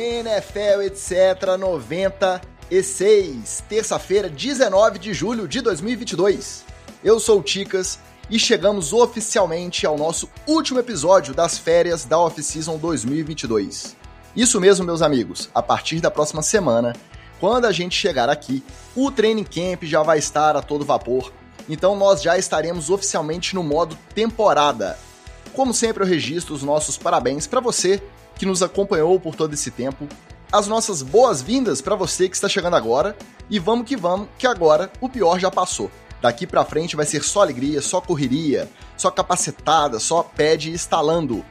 NFL, etc. 96, terça-feira, 19 de julho de 2022. Eu sou o Ticas e chegamos oficialmente ao nosso último episódio das férias da Off-Season 2022. Isso mesmo, meus amigos, a partir da próxima semana, quando a gente chegar aqui, o training camp já vai estar a todo vapor, então nós já estaremos oficialmente no modo temporada. Como sempre, eu registro os nossos parabéns para você que nos acompanhou por todo esse tempo, as nossas boas-vindas para você que está chegando agora. E vamos que vamos, que agora o pior já passou. Daqui para frente vai ser só alegria, só correria, só capacetada, só pede instalando.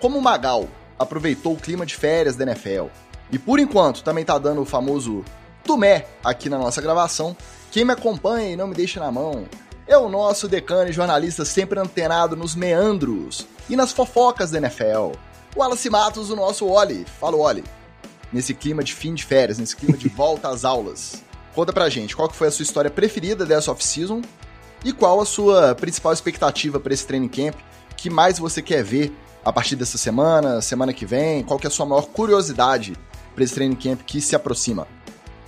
Como o Magal aproveitou o clima de férias da NFL e por enquanto também tá dando o famoso tumé aqui na nossa gravação, quem me acompanha e não me deixa na mão é o nosso decano e jornalista sempre antenado nos meandros e nas fofocas da NFL Wallace Matos, o nosso Oli. Fala, Oli. Nesse clima de fim de férias, nesse clima de volta às aulas. Conta pra gente, qual que foi a sua história preferida dessa off-season e qual a sua principal expectativa para esse training camp? O que mais você quer ver a partir dessa semana, semana que vem? Qual que é a sua maior curiosidade para esse training camp que se aproxima?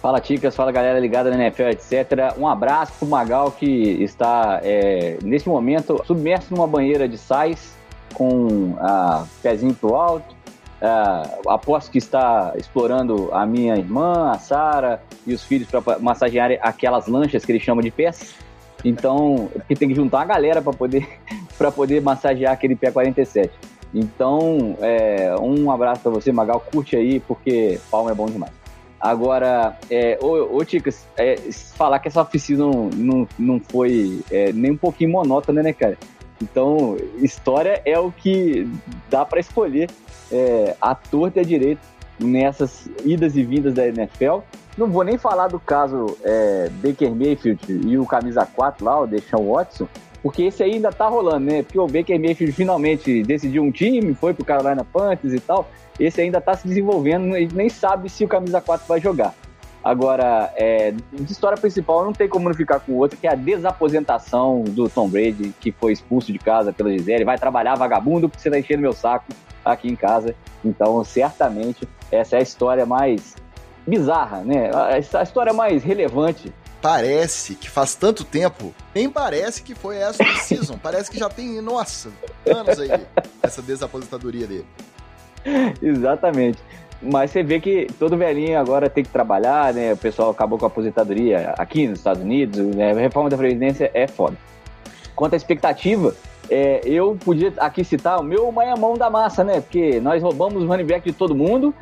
Fala, Ticas, fala galera ligada na NFL, etc. Um abraço pro Magal que está, é, nesse momento, submerso numa banheira de sais com a pezinho pro alto. Uh, aposto que está explorando a minha irmã, a Sara e os filhos para massagear aquelas lanchas que ele chama de pés. Então, porque tem que juntar a galera para poder para poder massagear aquele pé 47. Então, é, um abraço para você, Magal. Curte aí, porque palma é bom demais. Agora, é, ô, ô Ticas, é, falar que essa oficina não, não, não foi é, nem um pouquinho monótona, né, cara? Então, história é o que dá para escolher é, a torta e a direito nessas idas e vindas da NFL. Não vou nem falar do caso é, Baker Mayfield e o camisa 4 lá, o Deshaun Watson, porque esse aí ainda tá rolando, né? Porque o Baker Mayfield finalmente decidiu um time, foi pro Carolina Panthers e tal. Esse ainda tá se desenvolvendo e nem sabe se o camisa 4 vai jogar. Agora, é, de história principal, não tem como não ficar com o outro, que é a desaposentação do Tom Brady, que foi expulso de casa pela Gisele. Vai trabalhar vagabundo porque você tá enchendo meu saco aqui em casa. Então, certamente, essa é a história mais bizarra, né? A história mais relevante parece que faz tanto tempo, nem parece que foi essa season. parece que já tem, nossa, anos aí, essa desaposentadoria dele. Exatamente. Mas você vê que todo velhinho agora tem que trabalhar, né? O pessoal acabou com a aposentadoria aqui nos Estados Unidos, né? A reforma da Previdência é foda. Quanto à expectativa, é, eu podia aqui citar o meu maiamão da massa, né? Porque nós roubamos o running back de todo mundo,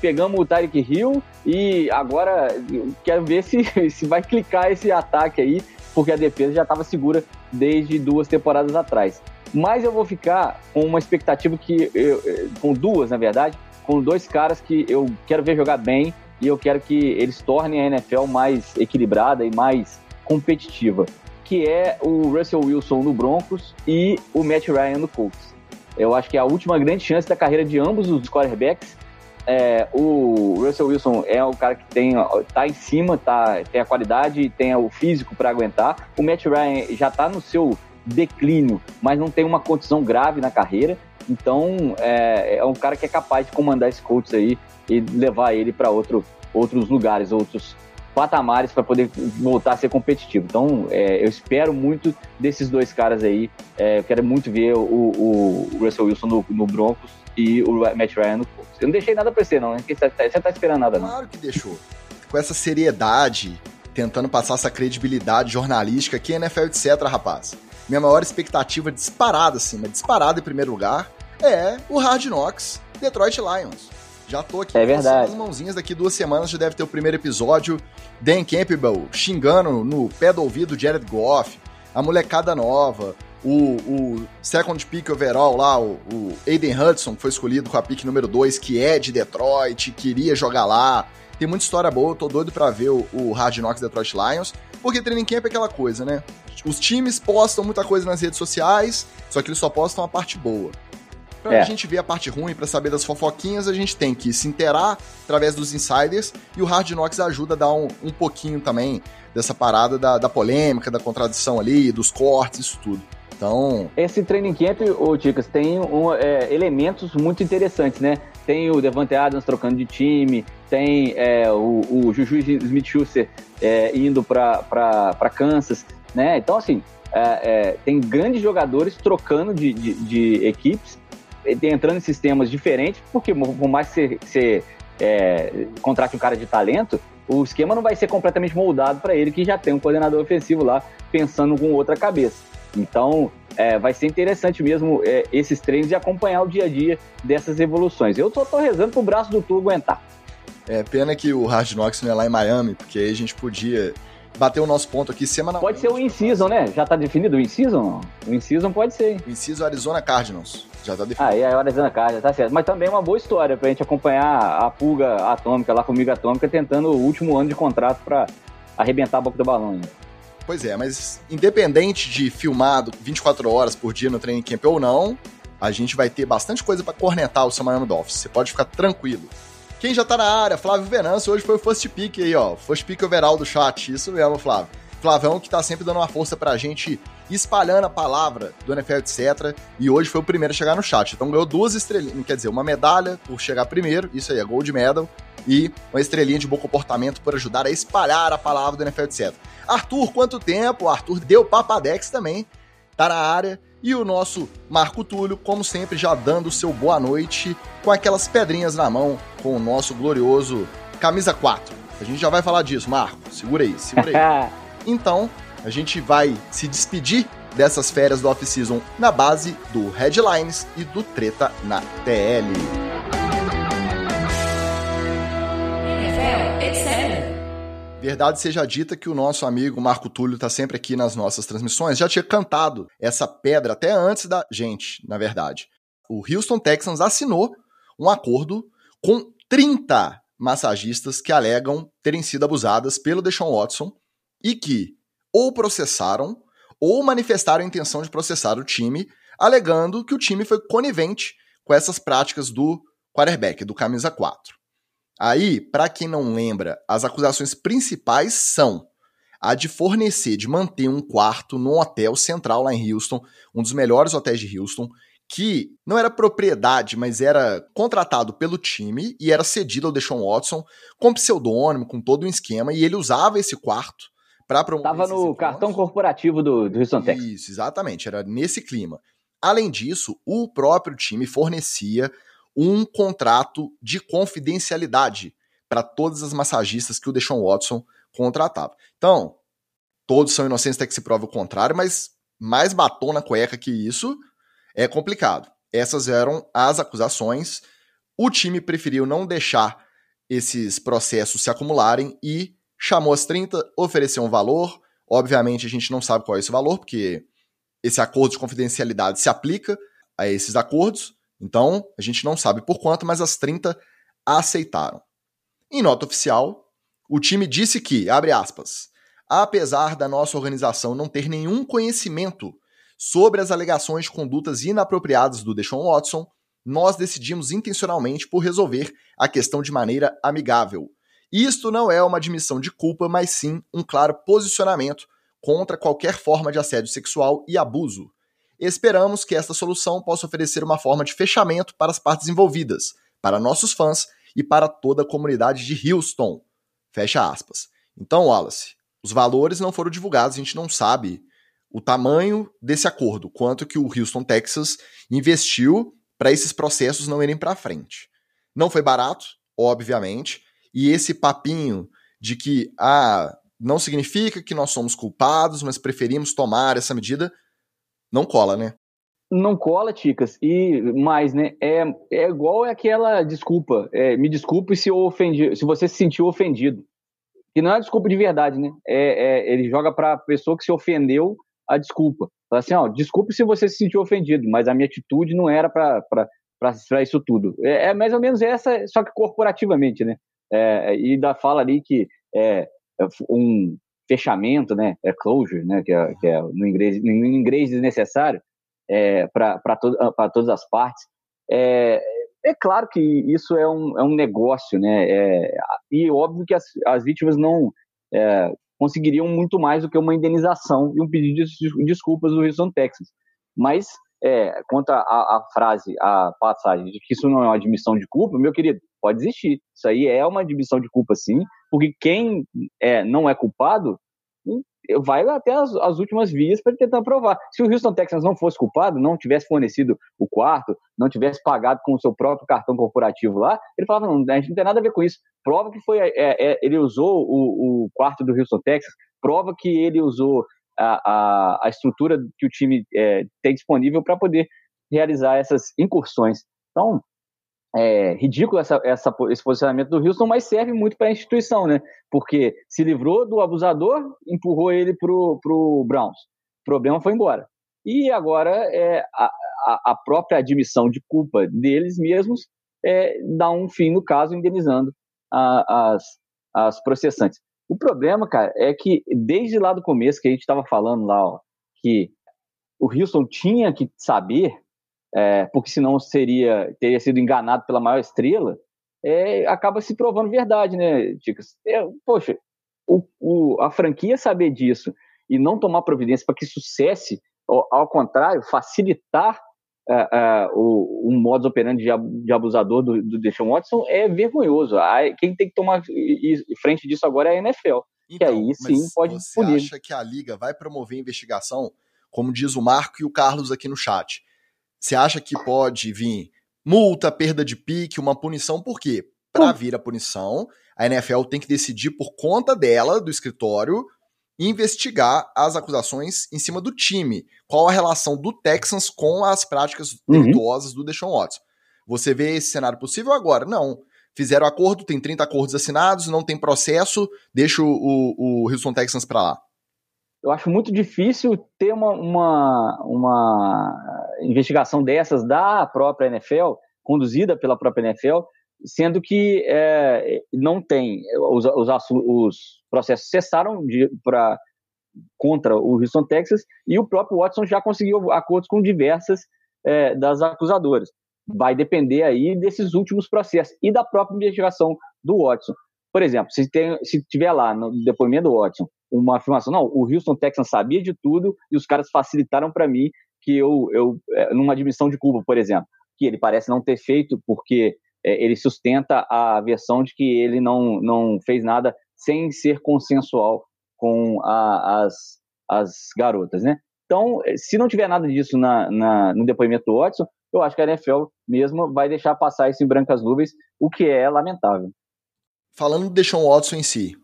pegamos o Tyreek Hill e agora quero ver se, se vai clicar esse ataque aí, porque a defesa já estava segura desde duas temporadas atrás. Mas eu vou ficar com uma expectativa que, eu, com duas, na verdade, com dois caras que eu quero ver jogar bem e eu quero que eles tornem a NFL mais equilibrada e mais competitiva, que é o Russell Wilson no Broncos e o Matt Ryan no Colts. Eu acho que é a última grande chance da carreira de ambos os quarterbacks. É, o Russell Wilson é o cara que tem tá em cima, tá, tem a qualidade, tem o físico para aguentar. O Matt Ryan já está no seu declínio, mas não tem uma condição grave na carreira. Então, é, é um cara que é capaz de comandar esse coach aí e levar ele para outro, outros lugares, outros patamares para poder voltar a ser competitivo. Então, é, eu espero muito desses dois caras aí. É, eu quero muito ver o, o Russell Wilson no, no, Broncos e o Matt Ryan no Colts. Eu não deixei nada para você, não. Né? Você tá, tá esperando nada, não. Claro que deixou. Com essa seriedade, tentando passar essa credibilidade jornalística aqui, NFL, etc, rapaz. Minha maior expectativa disparada, assim, mas disparada em primeiro lugar, é o Hard Knocks Detroit Lions. Já tô aqui é verdade. as mãozinhas, daqui duas semanas já deve ter o primeiro episódio. Dan Campbell xingando no pé do ouvido Jared Goff, a molecada nova, o, o second pick overall lá, o, o Aiden Hudson, que foi escolhido com a pick número 2, que é de Detroit, queria jogar lá. Tem muita história boa, tô doido pra ver o, o Hard Knocks Detroit Lions, porque training camp é aquela coisa, né? Os times postam muita coisa nas redes sociais, só que eles só postam a parte boa. Pra é. a gente ver a parte ruim, para saber das fofoquinhas, a gente tem que se inteirar através dos insiders e o Hard Knocks ajuda a dar um, um pouquinho também dessa parada da, da polêmica, da contradição ali, dos cortes, isso tudo. Então. Esse training camp, ô Ticas, tem um, é, elementos muito interessantes, né? tem o Devante Adams trocando de time, tem é, o, o Juju Smith-Schuster é, indo para Kansas, né? Então, assim, é, é, tem grandes jogadores trocando de, de, de, equipes, entrando em sistemas diferentes, porque por mais que você, é, contrate um cara de talento, o esquema não vai ser completamente moldado para ele, que já tem um coordenador ofensivo lá pensando com outra cabeça. Então, é, vai ser interessante mesmo é, esses treinos e acompanhar o dia a dia dessas evoluções. Eu só tô rezando pro braço do Tu aguentar. É pena que o Hard Knocks não é lá em Miami, porque aí a gente podia bater o nosso ponto aqui semanalmente. Pode ser o In-Season, né? Já tá definido o In-Season? O In-Season pode ser. O In-Season Arizona Cardinals. Já tá definido. Ah, é Arizona Cardinals, tá certo. Mas também é uma boa história pra gente acompanhar a pulga atômica, lá, a formiga atômica, tentando o último ano de contrato pra arrebentar a boca do balão. Hein? Pois é, mas independente de filmado 24 horas por dia no training camp ou não, a gente vai ter bastante coisa para cornetar o seu Miami Dolphins. Você pode ficar tranquilo. Quem já tá na área, Flávio Venâncio, hoje foi o first pick aí, ó. First pick overall do chat. Isso mesmo, Flávio. Flavão que tá sempre dando uma força pra gente, espalhando a palavra do NFL, etc. E hoje foi o primeiro a chegar no chat. Então ganhou duas estrelinhas, quer dizer, uma medalha por chegar primeiro, isso aí é Gold Medal, e uma estrelinha de bom comportamento por ajudar a espalhar a palavra do NFL, etc. Arthur, quanto tempo? Arthur deu papadex também, tá na área. E o nosso Marco Túlio, como sempre, já dando o seu boa noite com aquelas pedrinhas na mão com o nosso glorioso camisa 4. A gente já vai falar disso, Marco. Segura aí, segura aí. então, a gente vai se despedir dessas férias do off-season na base do Headlines e do Treta na TL. NFL, it's Verdade seja dita que o nosso amigo Marco Túlio está sempre aqui nas nossas transmissões, já tinha cantado essa pedra até antes da gente, na verdade. O Houston Texans assinou um acordo com 30 massagistas que alegam terem sido abusadas pelo Deshaun Watson e que ou processaram ou manifestaram a intenção de processar o time, alegando que o time foi conivente com essas práticas do quarterback, do camisa 4. Aí, para quem não lembra, as acusações principais são a de fornecer, de manter um quarto num hotel central lá em Houston, um dos melhores hotéis de Houston, que não era propriedade, mas era contratado pelo time e era cedido ao Deshaun Watson com pseudônimo, com todo um esquema, e ele usava esse quarto para promover. Estava no cartão corporativo do, do Houston Texans. Isso, exatamente, era nesse clima. Além disso, o próprio time fornecia um contrato de confidencialidade para todas as massagistas que o Deshaun Watson contratava. Então, todos são inocentes até que se prove o contrário, mas mais batom na cueca que isso é complicado. Essas eram as acusações. O time preferiu não deixar esses processos se acumularem e chamou as 30, ofereceu um valor. Obviamente, a gente não sabe qual é esse valor, porque esse acordo de confidencialidade se aplica a esses acordos. Então, a gente não sabe por quanto, mas as 30 aceitaram. Em nota oficial, o time disse que, abre aspas, apesar da nossa organização não ter nenhum conhecimento sobre as alegações de condutas inapropriadas do Deshaun Watson, nós decidimos intencionalmente por resolver a questão de maneira amigável. Isto não é uma admissão de culpa, mas sim um claro posicionamento contra qualquer forma de assédio sexual e abuso. Esperamos que esta solução possa oferecer uma forma de fechamento para as partes envolvidas, para nossos fãs e para toda a comunidade de Houston. Fecha aspas. Então, Wallace, os valores não foram divulgados, a gente não sabe o tamanho desse acordo, quanto que o Houston, Texas investiu para esses processos não irem para frente. Não foi barato, obviamente, e esse papinho de que ah, não significa que nós somos culpados, mas preferimos tomar essa medida, não cola, né? Não cola, Ticas. E mais, né? É, é igual aquela desculpa. É, me desculpe se eu ofendi, se você se sentiu ofendido. Que não é desculpa de verdade, né? É, é ele joga para a pessoa que se ofendeu a desculpa. Fala assim, ó, desculpe se você se sentiu ofendido, mas a minha atitude não era para isso tudo. É, é, mais ou menos essa, só que corporativamente, né? É, e da fala ali que é, é um fechamento, né, é closure, né, que é, que é no inglês, no inglês desnecessário é, para to, todas as partes. É, é claro que isso é um, é um negócio, né, é, e óbvio que as, as vítimas não é, conseguiriam muito mais do que uma indenização e um pedido de desculpas do Houston Texas. Mas é, quanto a, frase, a passagem de que isso não é uma admissão de culpa, meu querido, pode existir. Isso aí é uma admissão de culpa, sim, porque quem é, não é culpado hum, vai até as, as últimas vias para tentar provar. Se o Houston Texans não fosse culpado, não tivesse fornecido o quarto, não tivesse pagado com o seu próprio cartão corporativo lá, ele falava, não, a gente não tem nada a ver com isso. Prova que foi, é, é, ele usou o, o quarto do Houston Texas, prova que ele usou a, a, a estrutura que o time é, tem disponível para poder realizar essas incursões. Então, é ridículo essa, essa, esse posicionamento do Houston, mas serve muito para a instituição, né? Porque se livrou do abusador, empurrou ele para o Browns. O problema foi embora. E agora é, a, a própria admissão de culpa deles mesmos é, dá um fim no caso, indenizando a, as, as processantes. O problema, cara, é que desde lá do começo que a gente estava falando lá, ó, que o Houston tinha que saber, é, porque senão seria teria sido enganado pela maior estrela, é, acaba se provando verdade, né, Ticas? É, poxa, o, o, a franquia saber disso e não tomar providência para que isso cesse, ao, ao contrário, facilitar uh, uh, o, o modus operandi de, de abusador do, do Deshaun Watson é vergonhoso. Quem tem que tomar frente disso agora é a NFL. Então, que aí sim pode você punir. acha que a liga vai promover investigação, como diz o Marco e o Carlos aqui no chat? Você acha que pode vir multa, perda de pique, uma punição? Por quê? Para vir a punição, a NFL tem que decidir por conta dela, do escritório, investigar as acusações em cima do time. Qual a relação do Texans com as práticas uhum. delituosas do Deshaun Watson? Você vê esse cenário possível agora? Não. Fizeram acordo, tem 30 acordos assinados, não tem processo, deixa o, o, o Houston Texans para lá. Eu acho muito difícil ter uma, uma, uma investigação dessas da própria NFL, conduzida pela própria NFL, sendo que é, não tem os, os, os, processos cessaram de, pra, contra o Houston Texas e o próprio Watson já conseguiu acordos com diversas é, das acusadoras. Vai depender aí desses últimos processos e da própria investigação do Watson. Por exemplo, se, tem, se tiver lá no depoimento do Watson uma afirmação, não, o Houston Texans sabia de tudo e os caras facilitaram para mim que eu, eu, é, numa admissão de culpa, por exemplo, que ele parece não ter feito porque é, ele sustenta a versão de que ele não, não fez nada sem ser consensual com a, as, as garotas, né? Então, é, se não tiver nada disso na, na, no depoimento do Watson, eu acho que a NFL mesmo vai deixar passar isso em brancas nuvens, o que é lamentável. Falando do Deshaun Watson em si,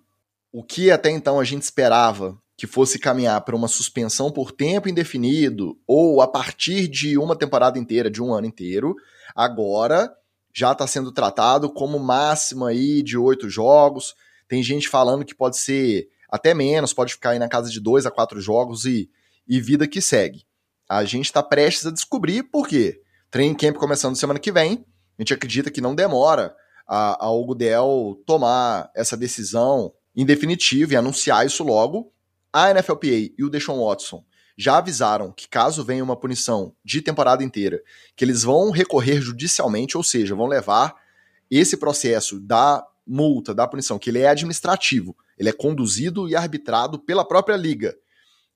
o que até então a gente esperava que fosse caminhar para uma suspensão por tempo indefinido ou a partir de uma temporada inteira, de um ano inteiro, agora já está sendo tratado como máximo aí de oito jogos. Tem gente falando que pode ser até menos, pode ficar aí na casa de dois a quatro jogos e, e vida que segue. A gente está prestes a descobrir por quê. Training Camp começando semana que vem. A gente acredita que não demora a, a Ogudel tomar essa decisão em definitivo e anunciar isso logo. A NFLPA e o Deshaun Watson já avisaram que caso venha uma punição de temporada inteira, que eles vão recorrer judicialmente, ou seja, vão levar esse processo da multa, da punição, que ele é administrativo, ele é conduzido e arbitrado pela própria liga.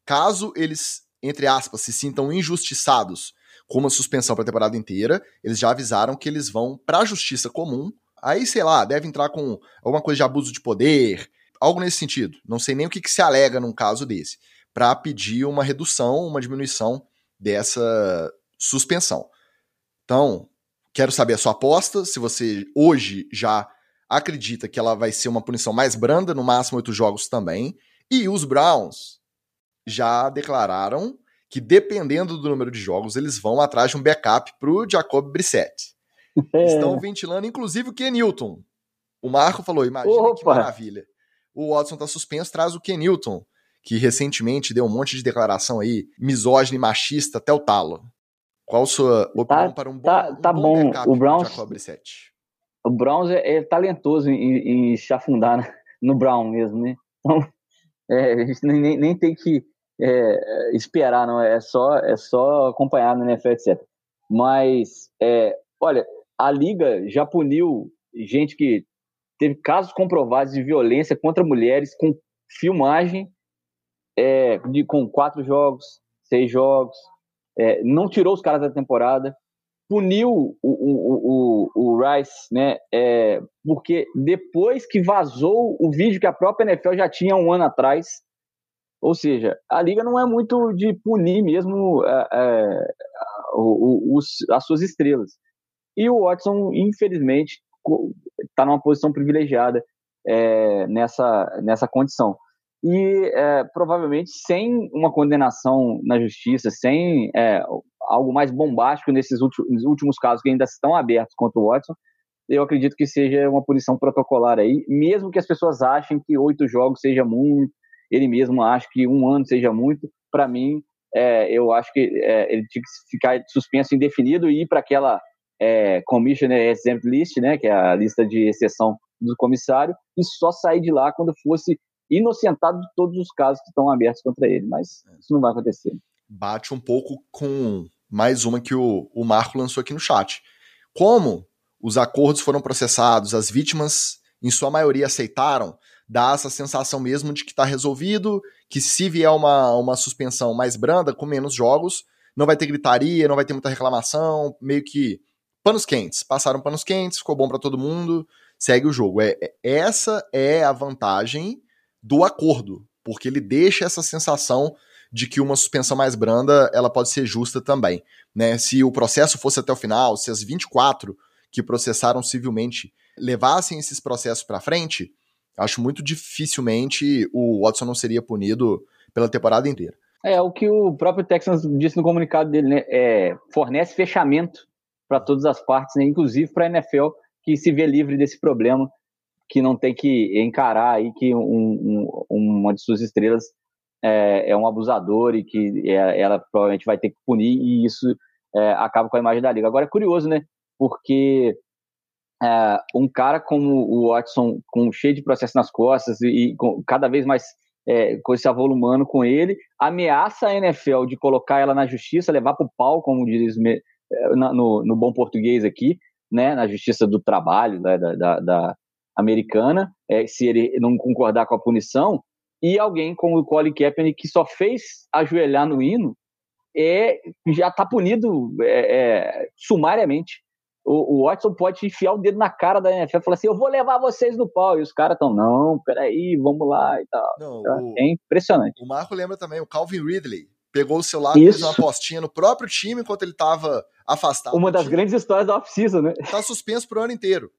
Caso eles, entre aspas, se sintam injustiçados com uma suspensão para a temporada inteira, eles já avisaram que eles vão para a justiça comum. Aí, sei lá, deve entrar com alguma coisa de abuso de poder, algo nesse sentido. Não sei nem o que, que se alega num caso desse para pedir uma redução, uma diminuição dessa suspensão. Então, quero saber a sua aposta, se você hoje já acredita que ela vai ser uma punição mais branda, no máximo oito jogos também. E os Browns já declararam que, dependendo do número de jogos, eles vão atrás de um backup para o Jacob Brissett. É. Estão ventilando, inclusive, o Ken Newton. O Marco falou: imagina Opa. que maravilha. O Watson está suspenso, traz o Ken Newton que recentemente deu um monte de declaração aí, misógina e machista até o talo. Qual a sua opinião tá, para um bom, tá, tá um bom, bom o Browns, O Browns é, é talentoso em, em, se afundar no Brown mesmo, né? Então, é, a gente nem, nem tem que é, esperar, não. É só, é só acompanhar no NFL, etc. Mas, é, olha, a Liga já puniu gente que teve casos comprovados de violência contra mulheres com filmagem é, de, com quatro jogos, seis jogos. é, não tirou os caras da temporada, puniu o, o, o, o Rice, né? É, porque depois que vazou o vídeo que a própria NFL já tinha um ano atrás, ou seja, a liga não é muito de punir mesmo é, é, os, as suas estrelas. E o Watson, infelizmente, está numa posição privilegiada é, nessa, nessa condição. E é, provavelmente sem uma condenação na justiça, sem é, algo mais bombástico nesses últimos, casos que ainda estão abertos contra o Watson, eu acredito que seja uma punição protocolar aí, mesmo que as pessoas achem que oito jogos seja muito, ele mesmo acha que um ano seja muito, para mim, é, eu acho que é, ele tinha que ficar suspenso indefinido e ir para aquela é, Commissioner Exempt List, né, que é a lista de exceção do comissário, e só sair de lá quando fosse inocentado de todos os casos que estão abertos contra ele, mas isso não vai acontecer. Bate um pouco com mais uma que o, o Marco lançou aqui no chat. Como os acordos foram processados, as vítimas, em sua maioria, aceitaram, dá essa sensação mesmo de que está resolvido, que se vier uma, uma suspensão mais branda, com menos jogos, não vai ter gritaria, não vai ter muita reclamação, meio que panos quentes. Passaram panos quentes, ficou bom para todo mundo, segue o jogo. É, é, essa é a vantagem do acordo, porque ele deixa essa sensação de que uma suspensão mais branda ela pode ser justa também. Né? Se o processo fosse até o final, se as 24 que processaram civilmente levassem esses processos para frente, acho muito dificilmente o Watson não seria punido pela temporada inteira. É o que o próprio Texans disse no comunicado dele, né? É, fornece fechamento para todas as partes, né? inclusive para a NFL, que se vê livre desse problema, que não tem que encarar aí que um, um, uma de suas estrelas é, é um abusador e que é, ela provavelmente vai ter que punir e isso é, acaba com a imagem da liga. Agora é curioso, né? Porque é, um cara como o Watson, com cheio de processo nas costas e, e com, cada vez mais é, com esse avolumando com ele, ameaça a NFL de colocar ela na justiça, levar para o pau, como diz no, no, bom português aqui, né, na justiça do trabalho né, da, da, da americana, é, se ele não concordar com a punição, e alguém como o Colin Kaepernick, que só fez ajoelhar no hino, é, já está punido é, é, sumariamente. O, o, Watson pode enfiar o dedo na cara da NFL e falar assim: eu vou levar vocês no pau. E os caras estão, não, peraí, vamos lá e tal. Não, então, o, é impressionante. O Marco lembra também, o Calvin Ridley pegou o celular e fez uma apostinha no próprio time enquanto ele estava afastado. Uma das grandes histórias da off-season, né? Tá suspenso pro ano inteiro.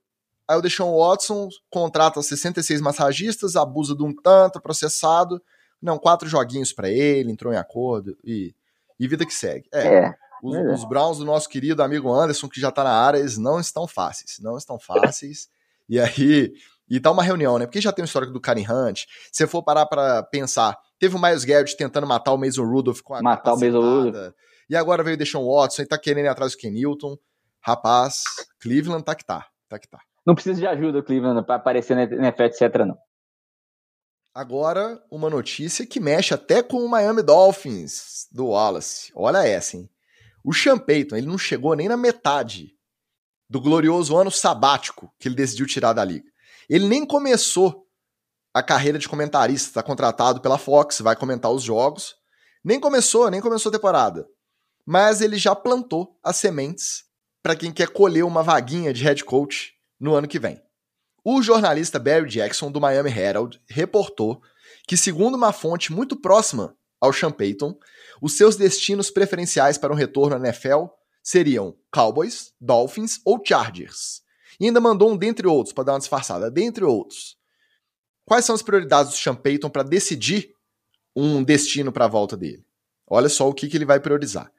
Aí o Deshaun Watson contrata 66 massagistas, abusa de um tanto, processado. Não, quatro joguinhos para ele, entrou em acordo e, e vida que segue. É. é. Os, é. os, Browns do nosso querido amigo Anderson, que já tá na área, eles não estão fáceis. Não estão fáceis. e aí. E tá uma reunião, né? Porque já tem o histórico do Karen Hunt. Se for parar para pensar, teve o Miles Garrett tentando matar o Mason Rudolph com a Matar o Mason Rudolph. E agora veio o Deshaun Watson e tá querendo ir atrás do Ken Newton. Rapaz, Cleveland tá que tá. Tá que tá. Não precisa de ajuda, Cleveland, para aparecer na NFL, etc, não. Agora, uma notícia que mexe até com o Miami Dolphins do Wallace. Olha essa, hein? O Sean Payton, ele não chegou nem na metade do glorioso ano sabático que ele decidiu tirar da liga. Ele nem começou a carreira de comentarista, está contratado pela Fox, vai comentar os jogos. Nem começou, nem começou a temporada. Mas ele já plantou as sementes para quem quer colher uma vaguinha de head coach no ano que vem. O jornalista Barry Jackson, do Miami Herald, reportou que, segundo uma fonte muito próxima ao Sean Payton, os seus destinos preferenciais para um retorno à NFL seriam Cowboys, Dolphins ou Chargers. E ainda mandou um dentre outros, para dar uma disfarçada, dentre outros. Quais são as prioridades do Sean Payton para decidir um destino para a volta dele? Olha só o que, que ele vai priorizar.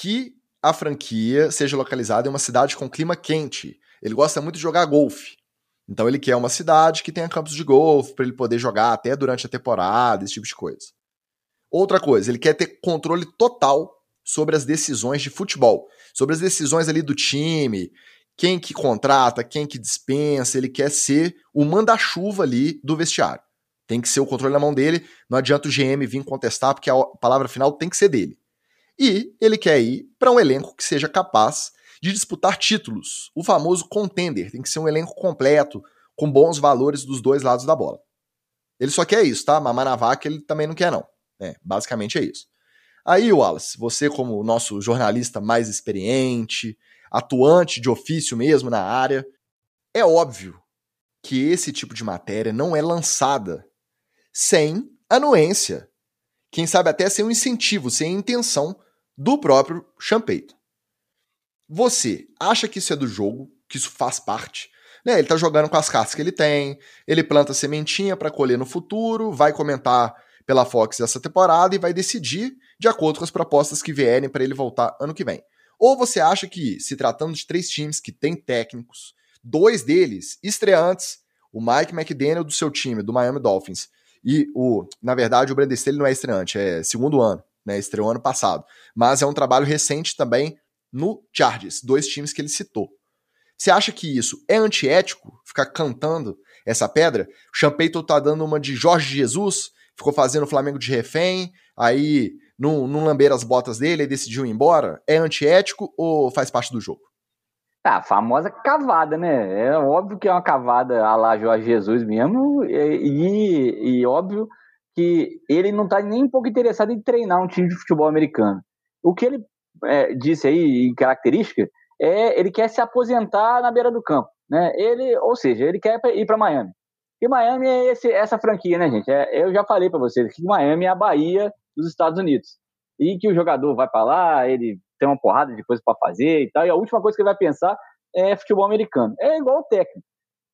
Que a franquia seja localizada em uma cidade com clima quente, ele gosta muito de jogar golfe. Então ele quer uma cidade que tenha campos de golfe para ele poder jogar até durante a temporada, esse tipo de coisa. Outra coisa, ele quer ter controle total sobre as decisões de futebol, sobre as decisões ali do time, quem que contrata, quem que dispensa, ele quer ser o manda-chuva ali do vestiário. Tem que ser o controle na mão dele, não adianta o GM vir contestar, porque a palavra final tem que ser dele. E ele quer ir para um elenco que seja capaz de disputar títulos. O famoso contender. Tem que ser um elenco completo, com bons valores dos dois lados da bola. Ele só quer isso, tá? Mamar na vaca ele também não quer, não. É, basicamente é isso. Aí, Wallace, você como nosso jornalista mais experiente, atuante de ofício mesmo na área, é óbvio que esse tipo de matéria não é lançada sem anuência. Quem sabe até sem um incentivo, sem intenção do próprio Champeito. Você acha que isso é do jogo, que isso faz parte? Né? Ele tá jogando com as cartas que ele tem, ele planta sementinha para colher no futuro, vai comentar pela Fox essa temporada e vai decidir de acordo com as propostas que vierem para ele voltar ano que vem. Ou você acha que, se tratando de três times que têm técnicos, dois deles estreantes, o Mike McDaniel do seu time, do Miami Dolphins, e o, na verdade, o Brandon Staley não é estreante, é segundo ano, né? Estreou ano passado. Mas é um trabalho recente também no Chargers, dois times que ele citou. Você acha que isso é antiético, ficar cantando essa pedra? O Champeito tá dando uma de Jorge Jesus, ficou fazendo o Flamengo de refém, aí não, não as botas dele e decidiu ir embora? É antiético ou faz parte do jogo? Ah, a famosa cavada, né? É óbvio que é uma cavada a lá Jorge Jesus mesmo, e, e óbvio que ele não está nem um pouco interessado em treinar um time de futebol americano. O que ele é, disse aí em característica é ele quer se aposentar na beira do campo, né? Ele, ou seja, ele quer ir para Miami. E Miami é esse, essa franquia, né, gente? É, eu já falei para vocês que Miami é a Bahia dos Estados Unidos. E que o jogador vai para lá, ele tem uma porrada de coisa para fazer e tal, e a última coisa que ele vai pensar é futebol americano. É igual o técnico.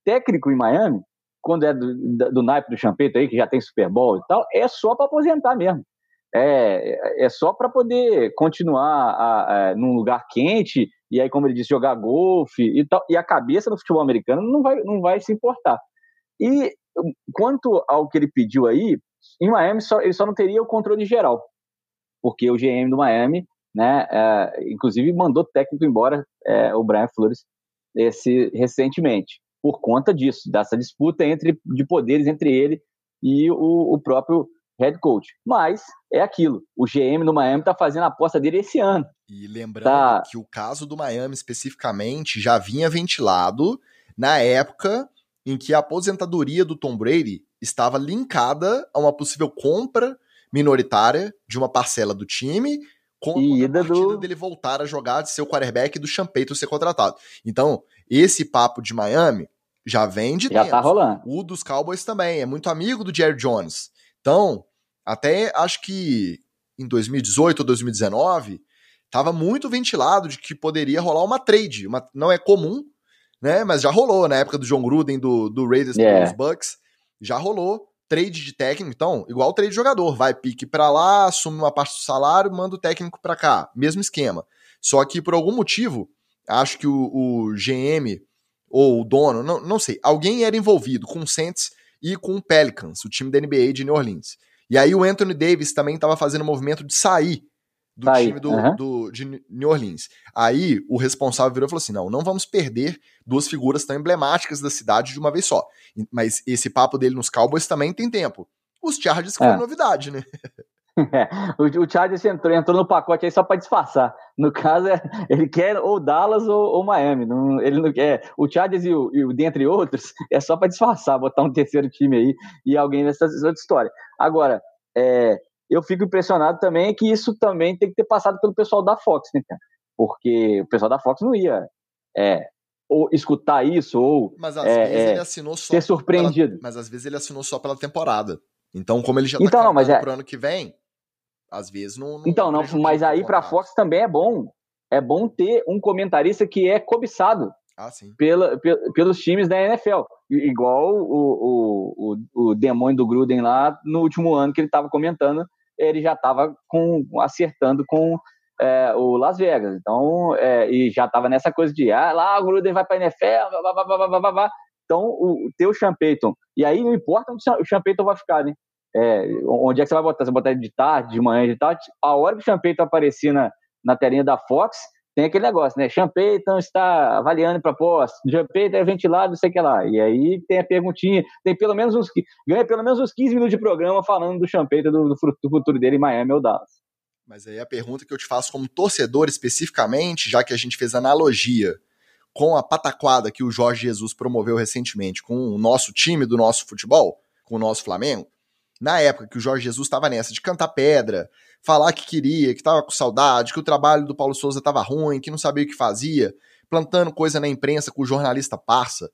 Técnico em Miami, quando é do, do naipe do Champeito aí, que já tem Super Bowl e tal, é só para aposentar mesmo. É, é só para poder continuar a, a, num lugar quente, e aí, como ele disse, jogar golfe e tal, e a cabeça do futebol americano não vai, não vai se importar. E quanto ao que ele pediu aí, em Miami só, ele só não teria o controle geral, porque o GM do Miami, né, é, inclusive mandou técnico embora, é, o Brian Flores, esse recentemente, por conta disso, dessa disputa entre de poderes entre ele e o, o próprio head coach. Mas é aquilo, o GM do Miami está fazendo a aposta dele esse ano. E lembrando tá... que o caso do Miami especificamente já vinha ventilado na época em que a aposentadoria do Tom Brady estava linkada a uma possível compra minoritária de uma parcela do time com a partida do... dele voltar a jogar de ser o quarterback do Champeito ser contratado. Então, esse papo de Miami já vem de já dentro. tá rolando. O dos Cowboys também, é muito amigo do Jerry Jones. Então, até acho que em 2018 ou 2019, estava muito ventilado de que poderia rolar uma trade. Uma, não é comum, né? Mas já rolou na época do John Gruden, do, do Raiders yeah. pelos Bucks. Já rolou trade de técnico, então, igual trade de jogador, vai pique para lá, assume uma parte do salário, manda o técnico para cá, mesmo esquema. Só que por algum motivo, acho que o, o GM ou o dono, não, não sei, alguém era envolvido com o Saints e com o Pelicans, o time da NBA de New Orleans. E aí o Anthony Davis também estava fazendo o movimento de sair do time do, uhum. do, de New Orleans. Aí o responsável virou e falou assim: não, não vamos perder duas figuras tão emblemáticas da cidade de uma vez só. Mas esse papo dele nos Cowboys também tem tempo. Os Chargers é. foi novidade, né? É, o, o Chargers entrou, entrou no pacote aí só para disfarçar. No caso, é, ele quer ou Dallas ou, ou Miami. Não, ele não quer. O Chargers e o, e o dentre outros é só para disfarçar, botar um terceiro time aí e alguém nessa outra história. Agora, é, eu fico impressionado também que isso também tem que ter passado pelo pessoal da Fox, né, cara? Porque o pessoal da Fox não ia é, ou escutar isso, ou mas às é, vezes ele é, assinou só ser surpreendido. Pela, mas às vezes ele assinou só pela temporada. Então, como ele já tá então, não, mas é... pro ano que vem, às vezes não. não então, não, mas aí pra Fox também é bom. É bom ter um comentarista que é cobiçado ah, pela, pelos times da NFL. Igual o, o, o, o demônio do Gruden lá no último ano que ele estava comentando ele já estava acertando com é, o Las Vegas. Então, é, e já estava nessa coisa de, ah, lá o Gruden vai para a NFL, blá, blá, blá, blá, blá, blá. Então, o, o teu Sean Payton, e aí não importa onde o Sean Payton vai ficar, né? É, onde é que você vai botar? Você vai botar de tarde, de manhã, de tarde? A hora que o Sean Payton aparecer na, na telinha da Fox, tem aquele negócio, né? Champeyton está avaliando proposta, Champeyton é ventilado, não sei o que lá. E aí tem a perguntinha, tem pelo menos uns, ganha pelo menos uns 15 minutos de programa falando do Champeyton, do, do futuro dele em Miami ou Dallas. Mas aí a pergunta que eu te faço como torcedor especificamente, já que a gente fez analogia com a pataquada que o Jorge Jesus promoveu recentemente com o nosso time do nosso futebol, com o nosso Flamengo, na época que o Jorge Jesus estava nessa de cantar pedra, falar que queria, que estava com saudade, que o trabalho do Paulo Souza estava ruim, que não sabia o que fazia, plantando coisa na imprensa com o jornalista parça,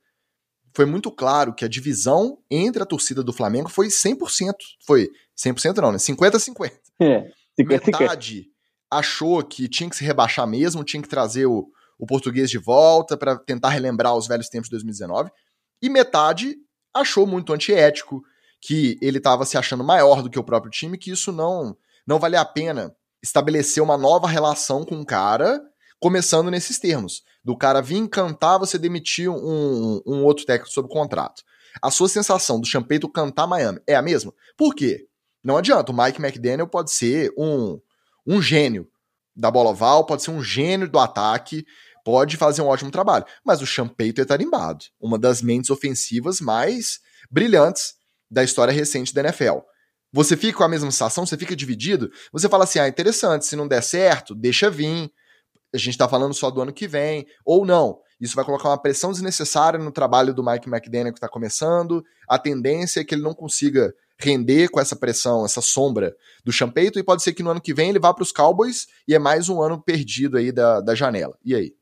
foi muito claro que a divisão entre a torcida do Flamengo foi 100%. Foi 100% não, né? 50-50. É, 50 Metade achou que tinha que se rebaixar mesmo, tinha que trazer o, o português de volta para tentar relembrar os velhos tempos de 2019. E metade achou muito antiético, que ele estava se achando maior do que o próprio time, que isso não não valia a pena estabelecer uma nova relação com o cara, começando nesses termos. Do cara vir cantar, você demitir um, um outro técnico sob contrato. A sua sensação do Champeito cantar Miami é a mesma? Por quê? Não adianta, o Mike McDaniel pode ser um, um gênio da bola oval, pode ser um gênio do ataque, pode fazer um ótimo trabalho. Mas o Champeito é tarimbado. Uma das mentes ofensivas mais brilhantes da história recente da NFL. Você fica com a mesma sensação, você fica dividido, você fala assim: ah, interessante, se não der certo, deixa vir. A gente tá falando só do ano que vem, ou não. Isso vai colocar uma pressão desnecessária no trabalho do Mike McDaniel que está começando. A tendência é que ele não consiga render com essa pressão, essa sombra do Champeito, e pode ser que no ano que vem ele vá para os Cowboys e é mais um ano perdido aí da, da janela. E aí?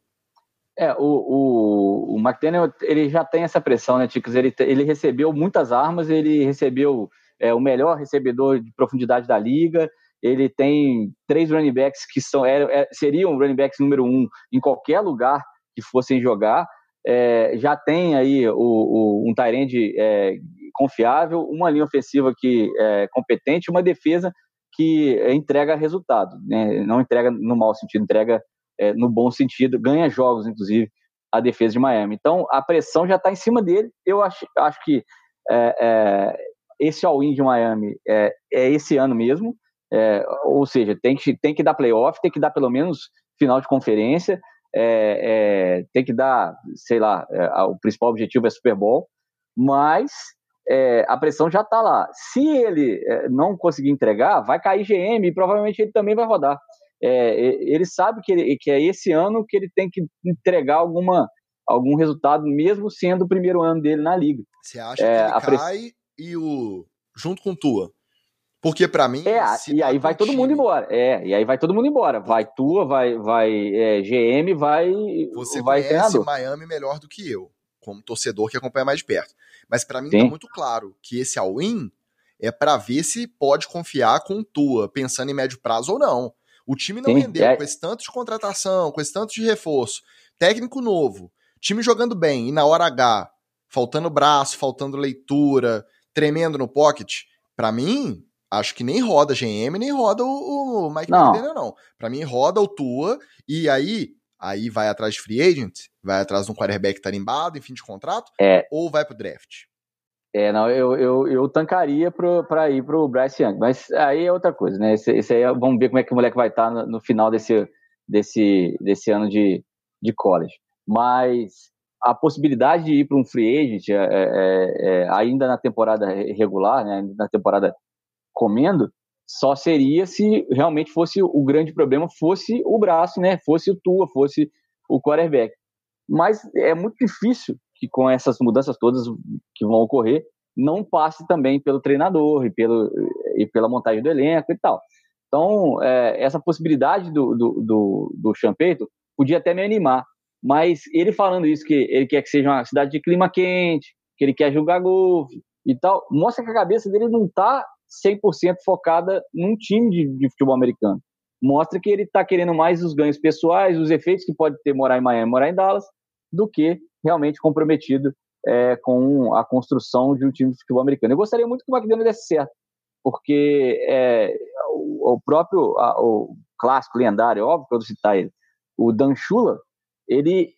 É, o, o, o McDaniel, ele já tem essa pressão, né, Ticos? Ele, ele recebeu muitas armas, ele recebeu é, o melhor recebedor de profundidade da liga, ele tem três running backs que são, é, é, seriam running backs número um em qualquer lugar que fossem jogar, é, já tem aí o, o, um Tyrande é, confiável, uma linha ofensiva que é competente, uma defesa que entrega resultado, né? não entrega no mau sentido, entrega é, no bom sentido, ganha jogos, inclusive, a defesa de Miami. Então, a pressão já está em cima dele. Eu acho, acho que é, é, esse all-in de Miami é, é, esse ano mesmo, é, ou seja, tem que, tem que dar playoff, tem que dar pelo menos final de conferência, é, tem que dar, sei lá, o principal objetivo é Super Bowl, mas é, a pressão já está lá. Se ele é, não conseguir entregar, vai cair GM e provavelmente ele também vai rodar. É, ele sabe que, ele, que é esse ano que ele tem que entregar alguma, algum resultado, mesmo sendo o primeiro ano dele na liga. Você acha é, que ele cai press... e o junto com Tua? Porque para mim. É, e aí vai todo time... mundo embora. É, e aí vai todo mundo embora. Vai Tua, vai, vai é, GM, vai. Você vai conhece treinador. Miami melhor do que eu, como torcedor que acompanha mais de perto. Mas para mim Sim. tá muito claro que esse all-in é para ver se pode confiar com Tua, pensando em médio prazo ou não. O time não Sim, rendeu é... com esse tanto de contratação, com esse tanto de reforço, técnico novo, time jogando bem e na hora H, faltando braço, faltando leitura, tremendo no pocket. Para mim, acho que nem roda GM, nem roda o, o Mike não. Não. Para mim, roda o Tua e aí aí vai atrás de free agent, vai atrás de um quarterback tarimbado em fim de contrato, é. ou vai pro draft? É, não, eu, eu, eu tancaria para ir pro Bryce Young, mas aí é outra coisa, né? Esse, esse aí, vamos ver como é que o moleque vai estar tá no, no, final desse, desse, desse ano de, de college. Mas a possibilidade de ir para um free agent, é, é, é, ainda na temporada regular, né, na temporada comendo, só seria se realmente fosse o grande problema fosse o braço, né? Fosse o Tua, fosse o quarterback. Mas é muito difícil que com essas mudanças todas que vão ocorrer, não passe também pelo treinador e, pelo, e pela montagem do elenco e tal. Então, é, essa possibilidade do, do, do, do Champeito podia até me animar. Mas ele falando isso, que ele quer que seja uma cidade de clima quente, que ele quer jogar golfe e tal, mostra que a cabeça dele não está 100% focada num time de, de, futebol americano. Mostra que ele está querendo mais os ganhos pessoais, os efeitos que pode ter morar em Miami, morar em Dallas, do que realmente comprometido é, com a construção de um time de futebol americano. Eu gostaria muito que o McDaniel desse certo, porque é, o, o, próprio a, o clássico lendário, óbvio que eu vou citar ele, o Dan Shula, ele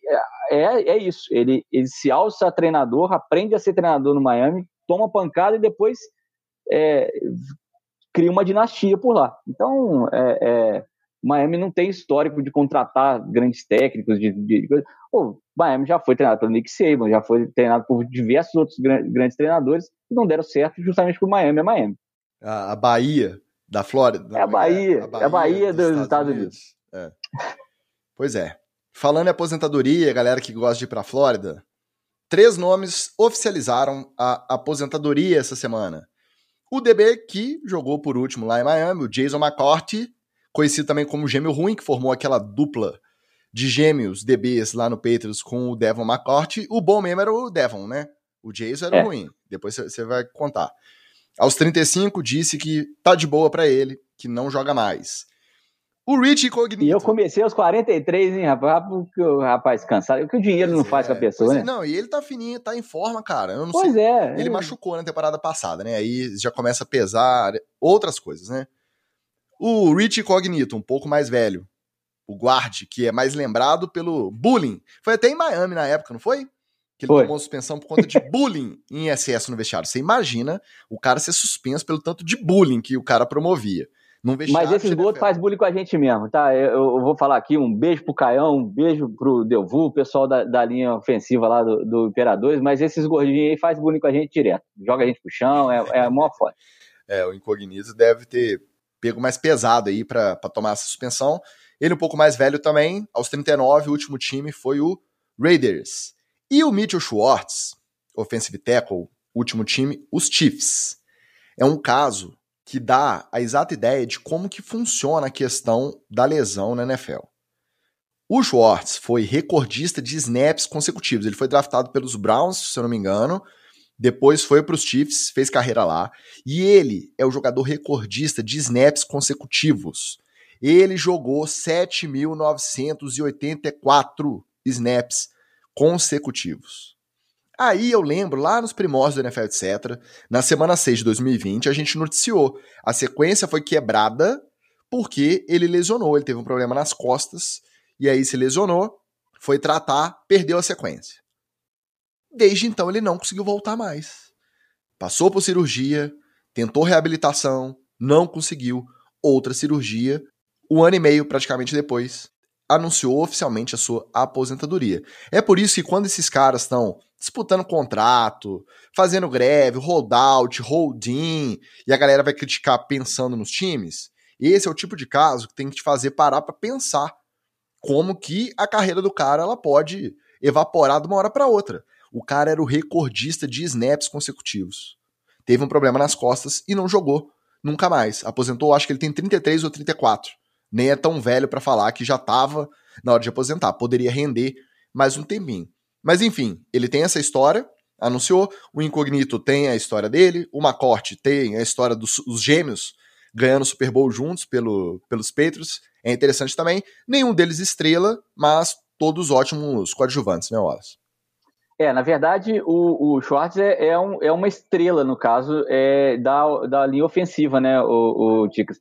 é, é, é isso, ele, ele se alça a treinador, aprende a ser treinador no Miami, toma pancada e depois é, cria uma dinastia por lá. Então, é, é, Miami não tem histórico de contratar grandes técnicos. De, de, Pô, Miami já foi treinado pelo Nick Saban, já foi treinado por diversos outros grandes treinadores que não deram certo justamente por Miami é Miami. A, Bahia da Flórida. É a Bahia, é a Bahia, é a Bahia dos, dos, Estados, Unidos. Unidos. É. Pois é. Falando em aposentadoria, galera que gosta de ir para a Flórida, três nomes oficializaram a aposentadoria essa semana. O DB que jogou por último lá em Miami, o Jason McCourty, conhecido também como Gêmeo Ruim, que formou aquela dupla de gêmeos DBs lá no Patriots com o Devon McCourty. O bom mesmo era o Devon, né? O Jason era é. ruim. Depois você vai contar. Aos 35, disse que tá de boa para ele, que não joga mais. O Rich Cognito. E eu comecei aos 43, hein, rapaz? Porque o rapaz cansado. O que o dinheiro pois não faz com a pessoa, é. né? Não, e ele tá fininho, tá em forma, cara. Eu não pois sei. é. Ele é. machucou na temporada passada, né? Aí já começa a pesar outras coisas, né? O Rich Cognito, um pouco mais velho. O guarde, que é mais lembrado pelo bullying. Foi até em Miami na época, não foi? Que ele foi. tomou suspensão por conta de bullying em excesso no vestiário. Você imagina o cara ser suspenso pelo tanto de bullying que o cara promovia. Mas esses gols faz bullying com a gente mesmo, tá? Eu, eu, vou falar aqui um beijo pro Caião, um beijo pro Delvu, o pessoal da, da linha ofensiva lá do, do Imperadores, mas esses gordinhos aí faz bullying com a gente direto. Joga a gente pro chão, é, é mó foda. É, o Incognito deve ter pego mais pesado aí para tomar essa suspensão. Ele um pouco mais velho também, aos 39, o último time foi o Raiders. E o Mitchell Schwartz, offensive tackle, último time, os Chiefs. É um caso que dá a exata ideia de como que funciona a questão da lesão na NFL. O Schwartz foi recordista de snaps consecutivos. Ele foi draftado pelos Browns, se eu não me engano, depois foi para os Chiefs, fez carreira lá, e ele é o jogador recordista de snaps consecutivos. Ele jogou 7.984 snaps consecutivos. Aí eu lembro, lá nos primórdios do NFL, etc., na semana 6 de 2020, a gente noticiou. A sequência foi quebrada porque ele lesionou, ele teve um problema nas costas, e aí se lesionou, foi tratar, perdeu a sequência. Desde então ele não conseguiu voltar mais. Passou por cirurgia, tentou reabilitação, não conseguiu, outra cirurgia. Um ano e meio praticamente depois, anunciou oficialmente a sua aposentadoria. É por isso que quando esses caras estão disputando contrato, fazendo greve, holdout, hold-in, e a galera vai criticar pensando nos times, esse é o tipo de caso que tem que te fazer parar para pensar como que a carreira do cara ela pode evaporar de uma hora para outra. O cara era o recordista de snaps consecutivos. Teve um problema nas costas e não jogou nunca mais. Aposentou, acho que ele tem 33 ou 34. Nem é tão velho para falar que já estava na hora de aposentar. Poderia render mais um tempinho. Mas enfim, ele tem essa história, anunciou. O Incognito tem a história dele. O Macorte tem a história dos, dos gêmeos ganhando o Super Bowl juntos pelo, pelos Patriots. É interessante também. Nenhum deles estrela, mas todos ótimos coadjuvantes, né, Wallace? É, na verdade, o, o Schwartz é, é, um, é uma estrela, no caso, é, da, da linha ofensiva, né, o, o Ticas.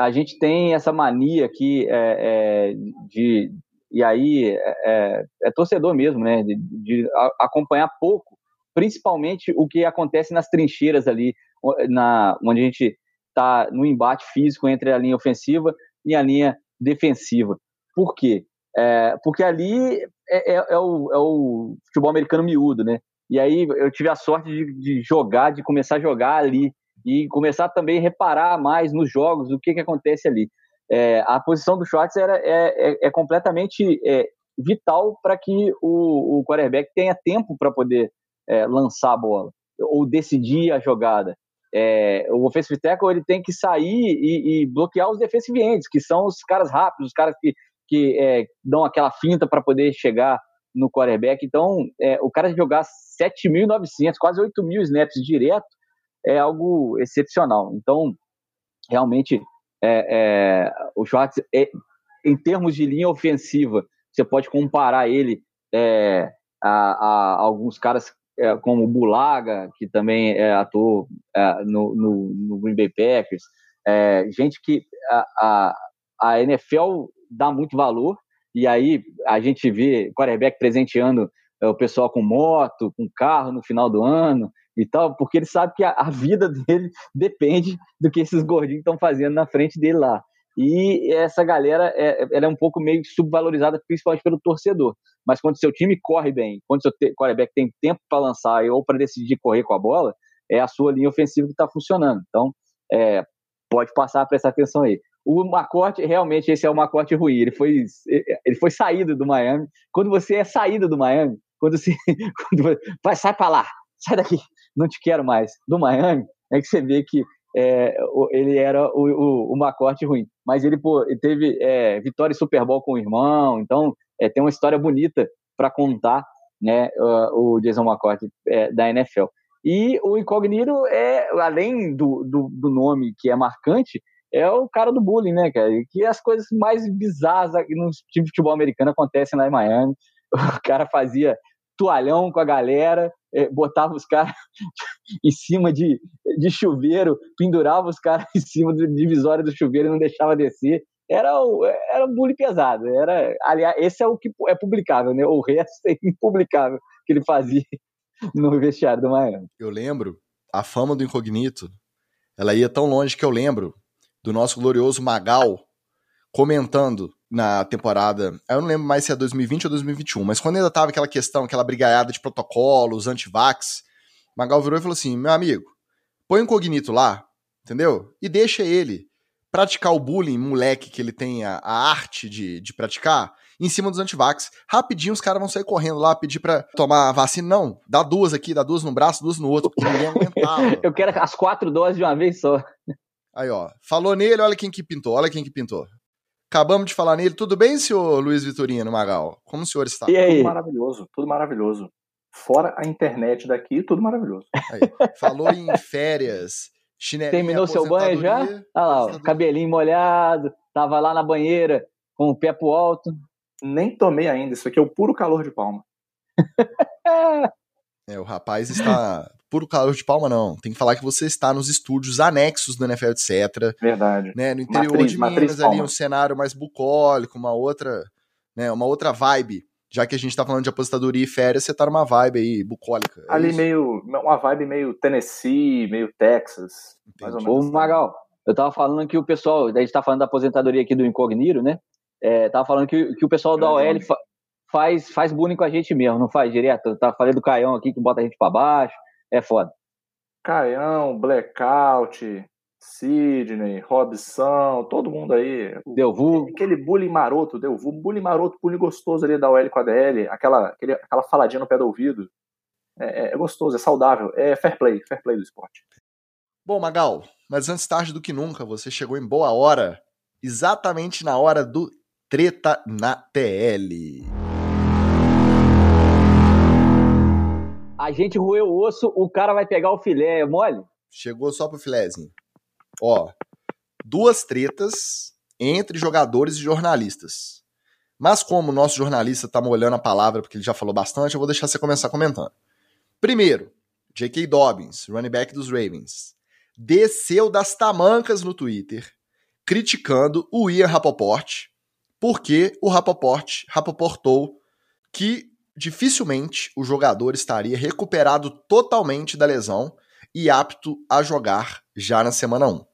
A gente tem essa mania aqui é, é de, e aí é, é, é torcedor mesmo, né? De, de, acompanhar pouco, principalmente o que acontece nas trincheiras ali, na, onde a gente está no embate físico entre a linha ofensiva e a linha defensiva. Por quê? É, porque ali é, é, o, é o futebol americano miúdo, né? E aí eu tive a sorte de, de, jogar, de começar a jogar ali e começar também a reparar mais nos jogos o que, que acontece ali é, a posição do Schwartz era, é, é, é completamente é, vital para que o, o quarterback tenha tempo para poder é, lançar a bola ou decidir a jogada. É, o offensive tackle ele tem que sair e, e, bloquear os defensive ends, que são os caras rápidos, os caras que, que dão aquela finta para poder chegar no quarterback. Então, o cara jogar 7.900, quase 8.000 snaps direto é algo excepcional. Então, realmente é, é, o Schwartz, é, em termos de linha ofensiva, você pode comparar ele é, a, a, alguns caras é, como o Bulaga, que também é, atuou é, no, no, no, Green Bay Packers, gente que a, a, a NFL dá muito valor, e aí a gente vê quarterback presenteando o pessoal com moto, com carro no final do ano, e tal, porque ele sabe que a, a vida dele depende do que esses gordinhos estão fazendo na frente dele lá. E essa galera é, ela é um pouco meio subvalorizada, principalmente pelo torcedor. Mas quando seu time corre bem, quando seu quarterback tem tempo para lançar ou para decidir correr com a bola, é a sua linha ofensiva que está funcionando. Então, é, pode passar a prestar atenção aí. O Macorte, realmente, esse é o Macorte ruim. Ele foi, ele foi saído do Miami. Quando você é saído do Miami, quando você, quando, vai, sai para lá, sai daqui, não te quero mais, do Miami, é que você vê que é, ele era o, o, ruim. Mas ele, pô, ele teve é, vitória em Super Bowl com o irmão, então é, tem uma história bonita para contar, né, o Jason McCourty é, da NFL. E o Incognito é, além do, do, do, nome que é marcante, é o cara do bullying, né, cara? Que as coisas mais bizarras no time de futebol americano acontecem lá em Miami. O cara fazia toalhão com a galera, é, botava os caras em cima de, de chuveiro, pendurava os caras em cima do divisório do chuveiro e não deixava descer. Era, era um bullying pesado. Era, aliás, esse é o que é publicável, né? O resto é impublicável que ele fazia no vestiário do Miami. Eu lembro, a fama do Incognito, ela ia tão longe que eu lembro do nosso glorioso Magal comentando na temporada, eu não lembro mais se é 2020 ou 2021, mas quando ainda tava aquela questão, aquela brigaiada de protocolos, anti-vax, Magal virou e falou assim: meu amigo, põe o incognito lá, entendeu? E deixa ele praticar o bullying, moleque, que ele tem a, a arte de, de praticar, em cima dos antivax. Rapidinho os caras vão sair correndo lá, pedir pra tomar a vacina. Não, dá duas aqui, dá duas no braço, duas no outro, porque ninguém aguentava. Eu quero as quatro doses de uma vez só. Aí, ó, falou nele, olha quem que pintou, olha quem que pintou. Acabamos de falar nele. Tudo bem, senhor Luiz Vitorino Magal? Como o senhor está? E aí? Tudo maravilhoso, tudo maravilhoso. Fora a internet daqui, tudo maravilhoso. Aí, falou em férias, chinelinho. Terminou seu banho já? Olha lá, ó, cabelinho molhado, tava lá na banheira com o pé pro alto. Nem tomei ainda, isso aqui é o puro calor de palma. é, o rapaz está puro calor de palma, não. Tem que falar que você está nos estúdios anexos do NFL, etc. Verdade. Né? No interior matriz, de Minas, ali, um cenário mais bucólico, uma outra, né, uma outra vibe. Já que a gente tá falando de aposentadoria e férias, você tá numa vibe aí, bucólica. É ali isso? meio. Uma vibe meio Tennessee, meio Texas. Mais ou menos. Ô, Magal, eu tava falando que o pessoal. A gente tá falando da aposentadoria aqui do Incognito, né? É, tava falando que, que o pessoal da OL fa, faz, faz bullying com a gente mesmo, não faz direto. Eu tava falando do Caião aqui que bota a gente pra baixo é foda. Caião, Blackout, Sidney, Robson, todo mundo aí. Delvu. Aquele bullying maroto, Delvu, bullying maroto, bullying gostoso ali da OL com a DL, aquela, aquele, aquela faladinha no pé do ouvido. É, é, é, gostoso, é saudável, é fair play, fair play do esporte. Bom, Magal, mas antes tarde do que nunca, você chegou em boa hora, exatamente na hora do Treta na TL. A gente roeu o osso, o cara vai pegar o filé, é mole? Chegou só pro filézinho. Ó, duas tretas entre jogadores e jornalistas. Mas como o nosso jornalista tá molhando a palavra, porque ele já falou bastante, eu vou deixar você começar comentando. Primeiro, J.K. Dobbins, running back dos Ravens, desceu das tamancas no Twitter, criticando o Ian Rapoport, porque o Rapoport rapoportou que dificilmente o jogador estaria recuperado totalmente da lesão e apto a jogar já na semana 1.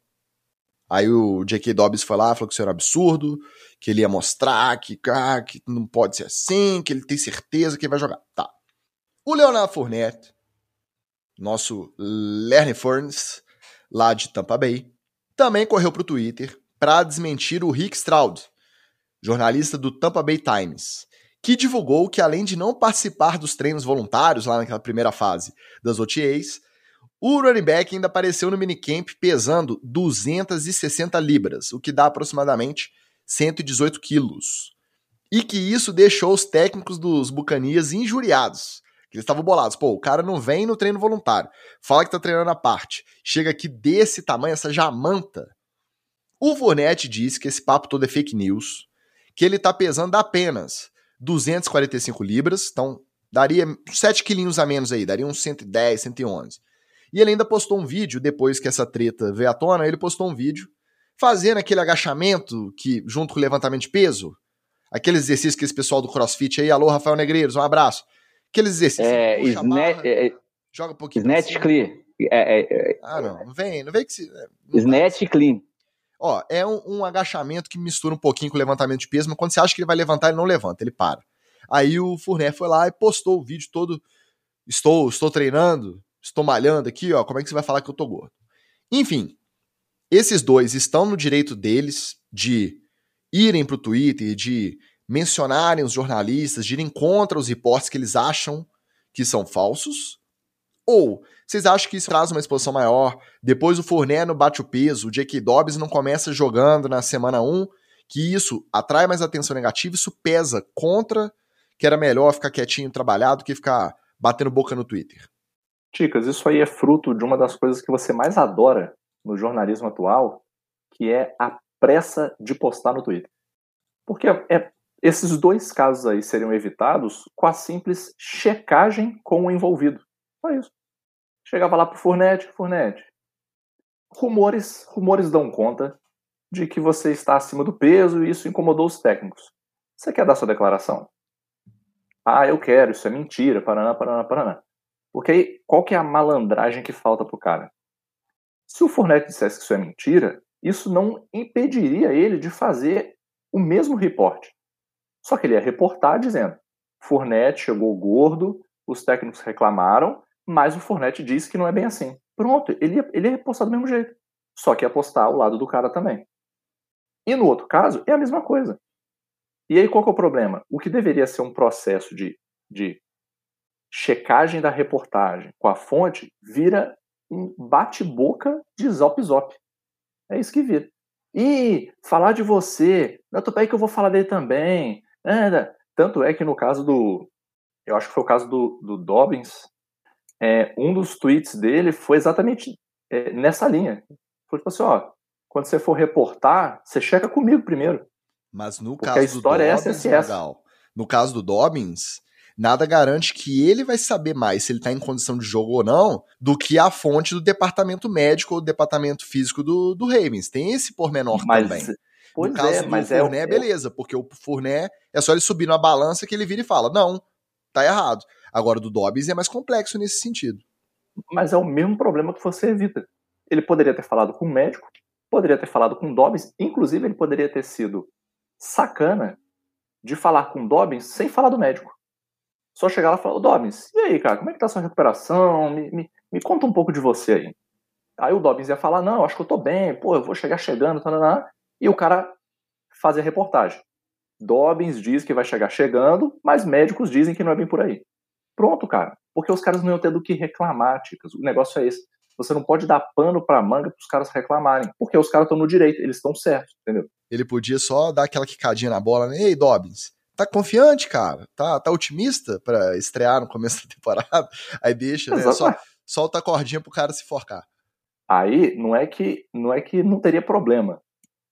Aí o J.K. Dobbs foi lá, falou que isso era um absurdo, que ele ia mostrar que, ah, que não pode ser assim, que ele tem certeza que vai jogar. Tá. O Leonardo Fournette, nosso Lerner Furnace, lá de Tampa Bay, também correu para o Twitter para desmentir o Rick Stroud, jornalista do Tampa Bay Times, que divulgou que além de não participar dos treinos voluntários lá naquela primeira fase das OTAs, o running back ainda apareceu no minicamp pesando 260 libras, o que dá aproximadamente 118 quilos. E que isso deixou os técnicos dos Bucanias injuriados. Eles estavam bolados. Pô, o cara não vem no treino voluntário. Fala que tá treinando a parte. Chega aqui desse tamanho, essa jamanta. O Fournette disse que esse papo todo é fake news, que ele tá pesando apenas 245 libras, então daria 7 quilinhos a menos aí, daria uns 110, 111. E ele ainda postou um vídeo, depois que essa treta veio à tona, ele postou um vídeo fazendo aquele agachamento que junto com o levantamento de peso, aquele exercício que esse pessoal do CrossFit aí, alô Rafael Negreiros, um abraço. Aqueles exercícios. É, puxa barra, é, joga um pouquinho. Snatch clean. É, é, é, ah, não, não vem, não vem que se. Snatch clean. Ó, é um, um, agachamento que mistura um pouquinho com o levantamento de peso, mas quando você acha que ele vai levantar, ele não levanta, ele para. Aí o Fournet foi lá e postou o vídeo todo. Estou, estou treinando, estou malhando aqui, ó. Como é que você vai falar que eu tô gordo? Enfim, esses dois estão no direito deles de irem pro Twitter, de mencionarem os jornalistas, de irem contra os reportes que eles acham que são falsos. Ou vocês acham que isso traz uma exposição maior? Depois o Fournet não bate o peso, o J.K. Dobbs não começa jogando na semana 1, que isso atrai mais atenção negativa, isso pesa contra que era melhor ficar quietinho, trabalhado, que ficar batendo boca no Twitter. Ticas, isso aí é fruto de uma das coisas que você mais adora no jornalismo atual, que é a pressa de postar no Twitter. Porque é, esses dois casos aí seriam evitados com a simples checagem com o envolvido. Só isso. Chegava lá pro Furnete, Furnete. Rumores, rumores dão conta de que você está acima do peso e isso incomodou os técnicos. Você quer dar sua declaração? Ah, eu quero, isso é mentira, paraná, paraná, paraná. Porque aí, qual que é a malandragem que falta pro cara? Se o Fournette dissesse que isso é mentira, isso não impediria ele de fazer o mesmo reporte. Só que ele ia reportar dizendo: Fournette chegou gordo, os técnicos reclamaram, mas o Fournette disse que não é bem assim. Pronto, ele ia, ele ia repostar do mesmo jeito. Só que ia postar ao lado do cara também. E no outro caso, é a mesma coisa. E aí qual que é o problema? O que deveria ser um processo de, de checagem da reportagem com a fonte vira um bate-boca de zop-zop. É isso que vira. E falar de você, não, tô aí que eu vou falar dele também. É, tanto é que no caso do. Eu acho que foi o caso do, do Dobbins. É, um dos tweets dele foi exatamente é, nessa linha. Foi tipo assim: ó, quando você for reportar, você checa comigo primeiro. Mas no Porque caso do Dobbins, é essa, é legal. No caso do Dobbins, nada garante que ele vai saber mais se ele está em condição de jogo ou não do que a fonte do departamento médico ou do departamento físico do, do Ravens. Tem esse pormenor mas, também. Pois no caso é, do mas Fournet, é, beleza, porque o Fournet é só ele subir na balança que ele vira e fala: não, tá errado. Agora, do Dobbs é mais complexo nesse sentido. Mas é o mesmo problema que você evita. Ele poderia ter falado com o médico, poderia ter falado com o Dobbs, inclusive ele poderia ter sido sacana de falar com o Dobbins sem falar do médico. Só chegar lá e falar, Dobbins, e aí, cara, como é que tá a sua recuperação? Me, me, me conta um pouco de você aí. Aí o Dobbins ia falar, não, acho que eu tô bem, pô, eu vou chegar chegando, tá, e o cara fazia a reportagem. Dobbins diz que vai chegar chegando, mas médicos dizem que não é bem por aí. Pronto, cara. Porque os caras não iam ter do que reclamar, ticas. O negócio é esse. Você não pode dar pano pra manga pros caras reclamarem. Porque os caras estão no direito, eles estão certos, entendeu? Ele podia só dar aquela quicadinha na bola, né? Ei, Dobbins, tá confiante, cara? Tá, tá otimista para estrear no começo da temporada? Aí deixa, né? Só, solta a cordinha pro cara se forcar. Aí não é que não é que não teria problema,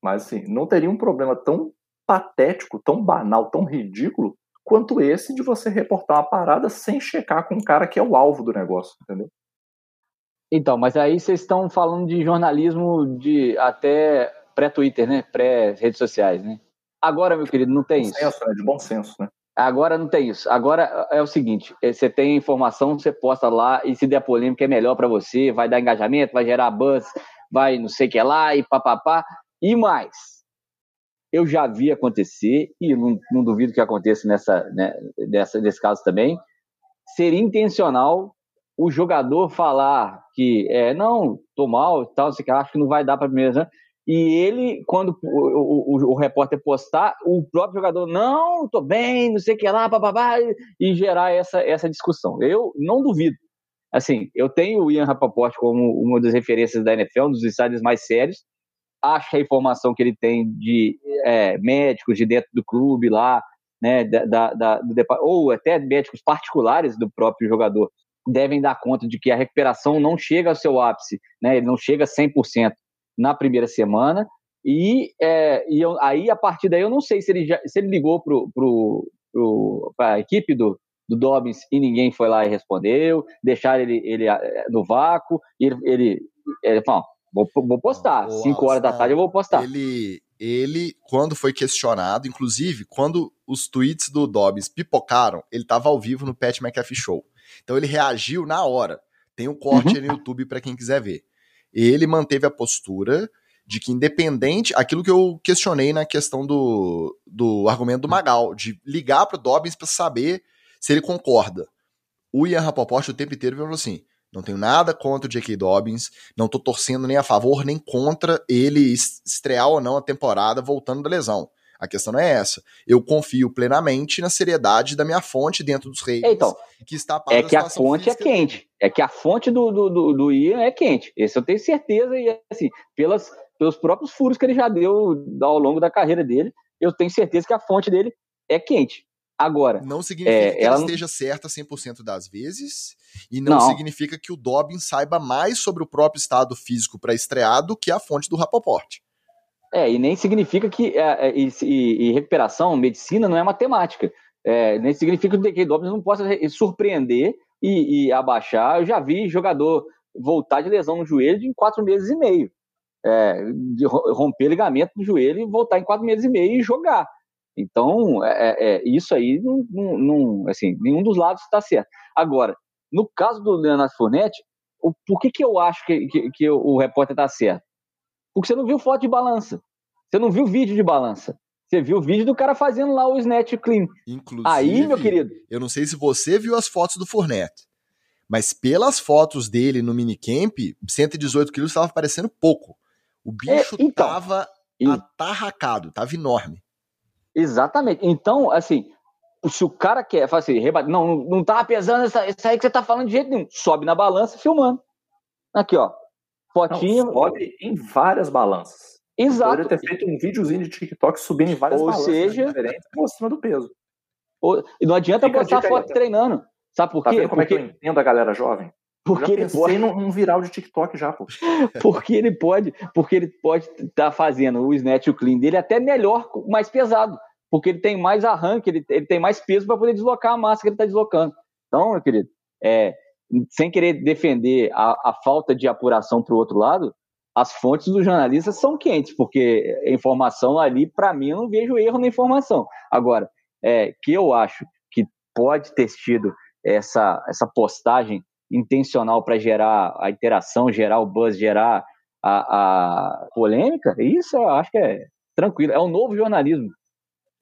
mas assim, não teria um problema tão patético, tão banal, tão ridículo quanto esse de você reportar uma parada sem checar com o cara que é o alvo do negócio, entendeu? Então, mas aí vocês estão falando de jornalismo de até pré-Twitter, né? Pré-redes sociais, né? Agora, meu querido, não tem bom isso. Senso, né? De bom senso, né? Agora não tem isso. Agora é o seguinte: é, você tem informação, você posta lá e se der polêmica é melhor para você, vai dar engajamento, vai gerar buzz, vai não sei o que lá e papapá. E mais, eu já vi acontecer, e não, não duvido que aconteça nessa, né, nessa, nesse caso também, ser intencional o jogador falar que é, não, tô mal, tal, sei que acho que não vai dar para primeira e ele, quando o, o, o, repórter postar, o próprio jogador, não, tô bem, não sei o que lá, bababá, e gerar essa, essa discussão. Eu não duvido. Assim, eu tenho o Ian Rapoport como uma das referências da NFL, um dos insiders mais sérios. Que a informação que ele tem de é, médicos de dentro do clube lá, né, da, da, do, ou até médicos particulares do próprio jogador, devem dar conta de que a recuperação não chega ao seu ápice, né, ele não chega a 100% na primeira semana. E, é, e eu, aí, a partir daí, eu não sei se ele, já, se ele ligou para pro, pro, a equipe do, do Dobbins e ninguém foi lá e respondeu, deixaram ele, ele é, no vácuo, e ele, ele, ele falou, vou, vou postar, 5 horas da tarde eu vou postar. Ele, ele, quando foi questionado, inclusive, quando os tweets do Dobbins pipocaram, ele estava ao vivo no Pat McAfee Show. Então ele reagiu na hora. Tem um corte uhum. aí no YouTube para quem quiser ver ele manteve a postura de que independente, aquilo que eu questionei na questão do, do argumento do Magal, de ligar para o Dobbins para saber se ele concorda. O Ian Rapoport o tempo inteiro falou assim, não tenho nada contra o J.K. Dobbins, não tô torcendo nem a favor nem contra ele estrear ou não a temporada voltando da lesão. A questão não é essa. Eu confio plenamente na seriedade da minha fonte dentro dos reis. Então, que está é que a fonte é quente. É que a fonte do, do, do, do Ian é quente. Isso eu tenho certeza. E assim, pelas, pelos próprios furos que ele já deu ao longo da carreira dele, eu tenho certeza que a fonte dele é quente. Agora. Não significa é, que ela, ela esteja certa 100% das vezes, e não, não, significa que o Dobbins saiba mais sobre o próprio estado físico para estrear do que a fonte do Rapoport. É, e nem significa que. É, é, e, e, recuperação, medicina, não é matemática. É, nem significa que o DK Dobbins não possa surpreender e, e, abaixar. Eu já vi jogador voltar de lesão no joelho em quatro meses e meio. É, de romper ligamento do joelho e voltar em quatro meses e meio e jogar. Então, é, é, é, isso aí, não, não, não, assim, nenhum dos lados está certo. Agora, no caso do Leonardo Fonetti, o, por que, que eu acho que, que, que o repórter está certo? Porque você não viu foto de balança. Você não viu vídeo de balança. Você viu o vídeo do cara fazendo lá o snatch clean. Inclusive, aí, meu querido. Eu não sei se você viu as fotos do Fournette, mas pelas fotos dele no minicamp, 118 quilos estava parecendo pouco. O bicho é, então, tava e... atarracado, tava enorme. Exatamente. Então, assim, se o cara quer, fala assim, não, não tá pesando isso aí que você tá falando de jeito nenhum. Sobe na balança filmando. Aqui, ó. Fotinho. Não, sobe em várias balanças. Exato. Poderia ter feito um videozinho de TikTok subindo em várias Ou balanças seja, diferentes, mostrando o peso. Ou, e não adianta Fica botar foto treinando. Sabe por tá quê? como Porque... é que eu entendo a galera jovem? Porque eu já ele pode num, num viral de TikTok já, pô. porque ele pode, porque ele pode estar tá fazendo o snatch e o clean dele até melhor, mais pesado porque ele tem mais arranque, ele, ele tem mais peso para poder deslocar a massa que ele está deslocando. Então, meu querido, é, sem querer defender a, a falta de apuração para o outro lado, as fontes dos jornalistas são quentes, porque a informação ali, para mim, eu não vejo erro na informação. Agora, é, que eu acho que pode ter tido essa, essa postagem intencional para gerar a interação, gerar o buzz, gerar a, a polêmica, isso eu acho que é tranquilo. É o novo jornalismo.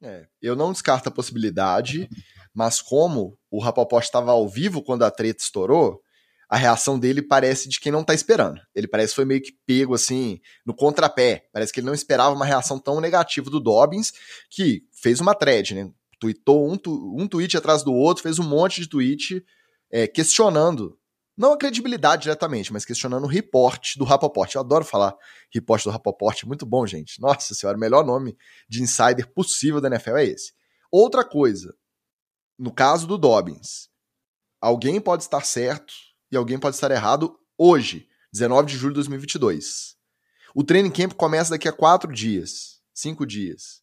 É, eu não descarto a possibilidade, mas como o Rapoport estava ao vivo quando a treta estourou, a reação dele parece de quem não tá esperando. Ele parece que foi meio que pego assim no contrapé. Parece que ele não esperava uma reação tão negativa do Dobbins, que fez uma thread, né? Tweetou um, tu, um tweet atrás do outro, fez um monte de tweet é, questionando não a credibilidade diretamente, mas questionando o report do Rapoport. Eu adoro falar report do Rapoport, muito bom, gente. Nossa senhora, o melhor nome de insider possível da NFL é esse. Outra coisa, no caso do Dobbins, alguém pode estar certo e alguém pode estar errado hoje, 19 de julho de 2022. O training camp começa daqui a quatro dias, cinco dias.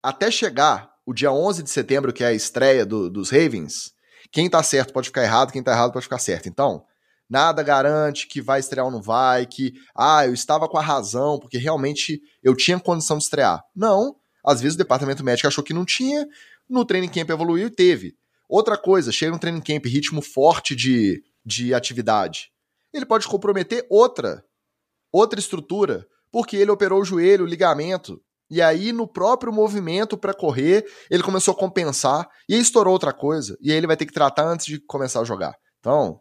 Até chegar o dia 11 de setembro, que é a estreia do, dos Ravens, quem tá certo pode ficar errado, quem tá errado pode ficar certo. Então, nada garante que vai estrear ou não vai, que, ah, eu estava com a razão, porque realmente eu tinha condição de estrear. Não. Às vezes o departamento médico achou que não tinha, no training camp evoluiu e teve. Outra coisa, chega um training camp, ritmo forte de, de atividade. Ele pode comprometer outra, outra estrutura, porque ele operou o joelho, o ligamento, e aí, no próprio movimento para correr, ele começou a compensar e aí estourou outra coisa. E aí ele vai ter que tratar antes de começar a jogar. Então,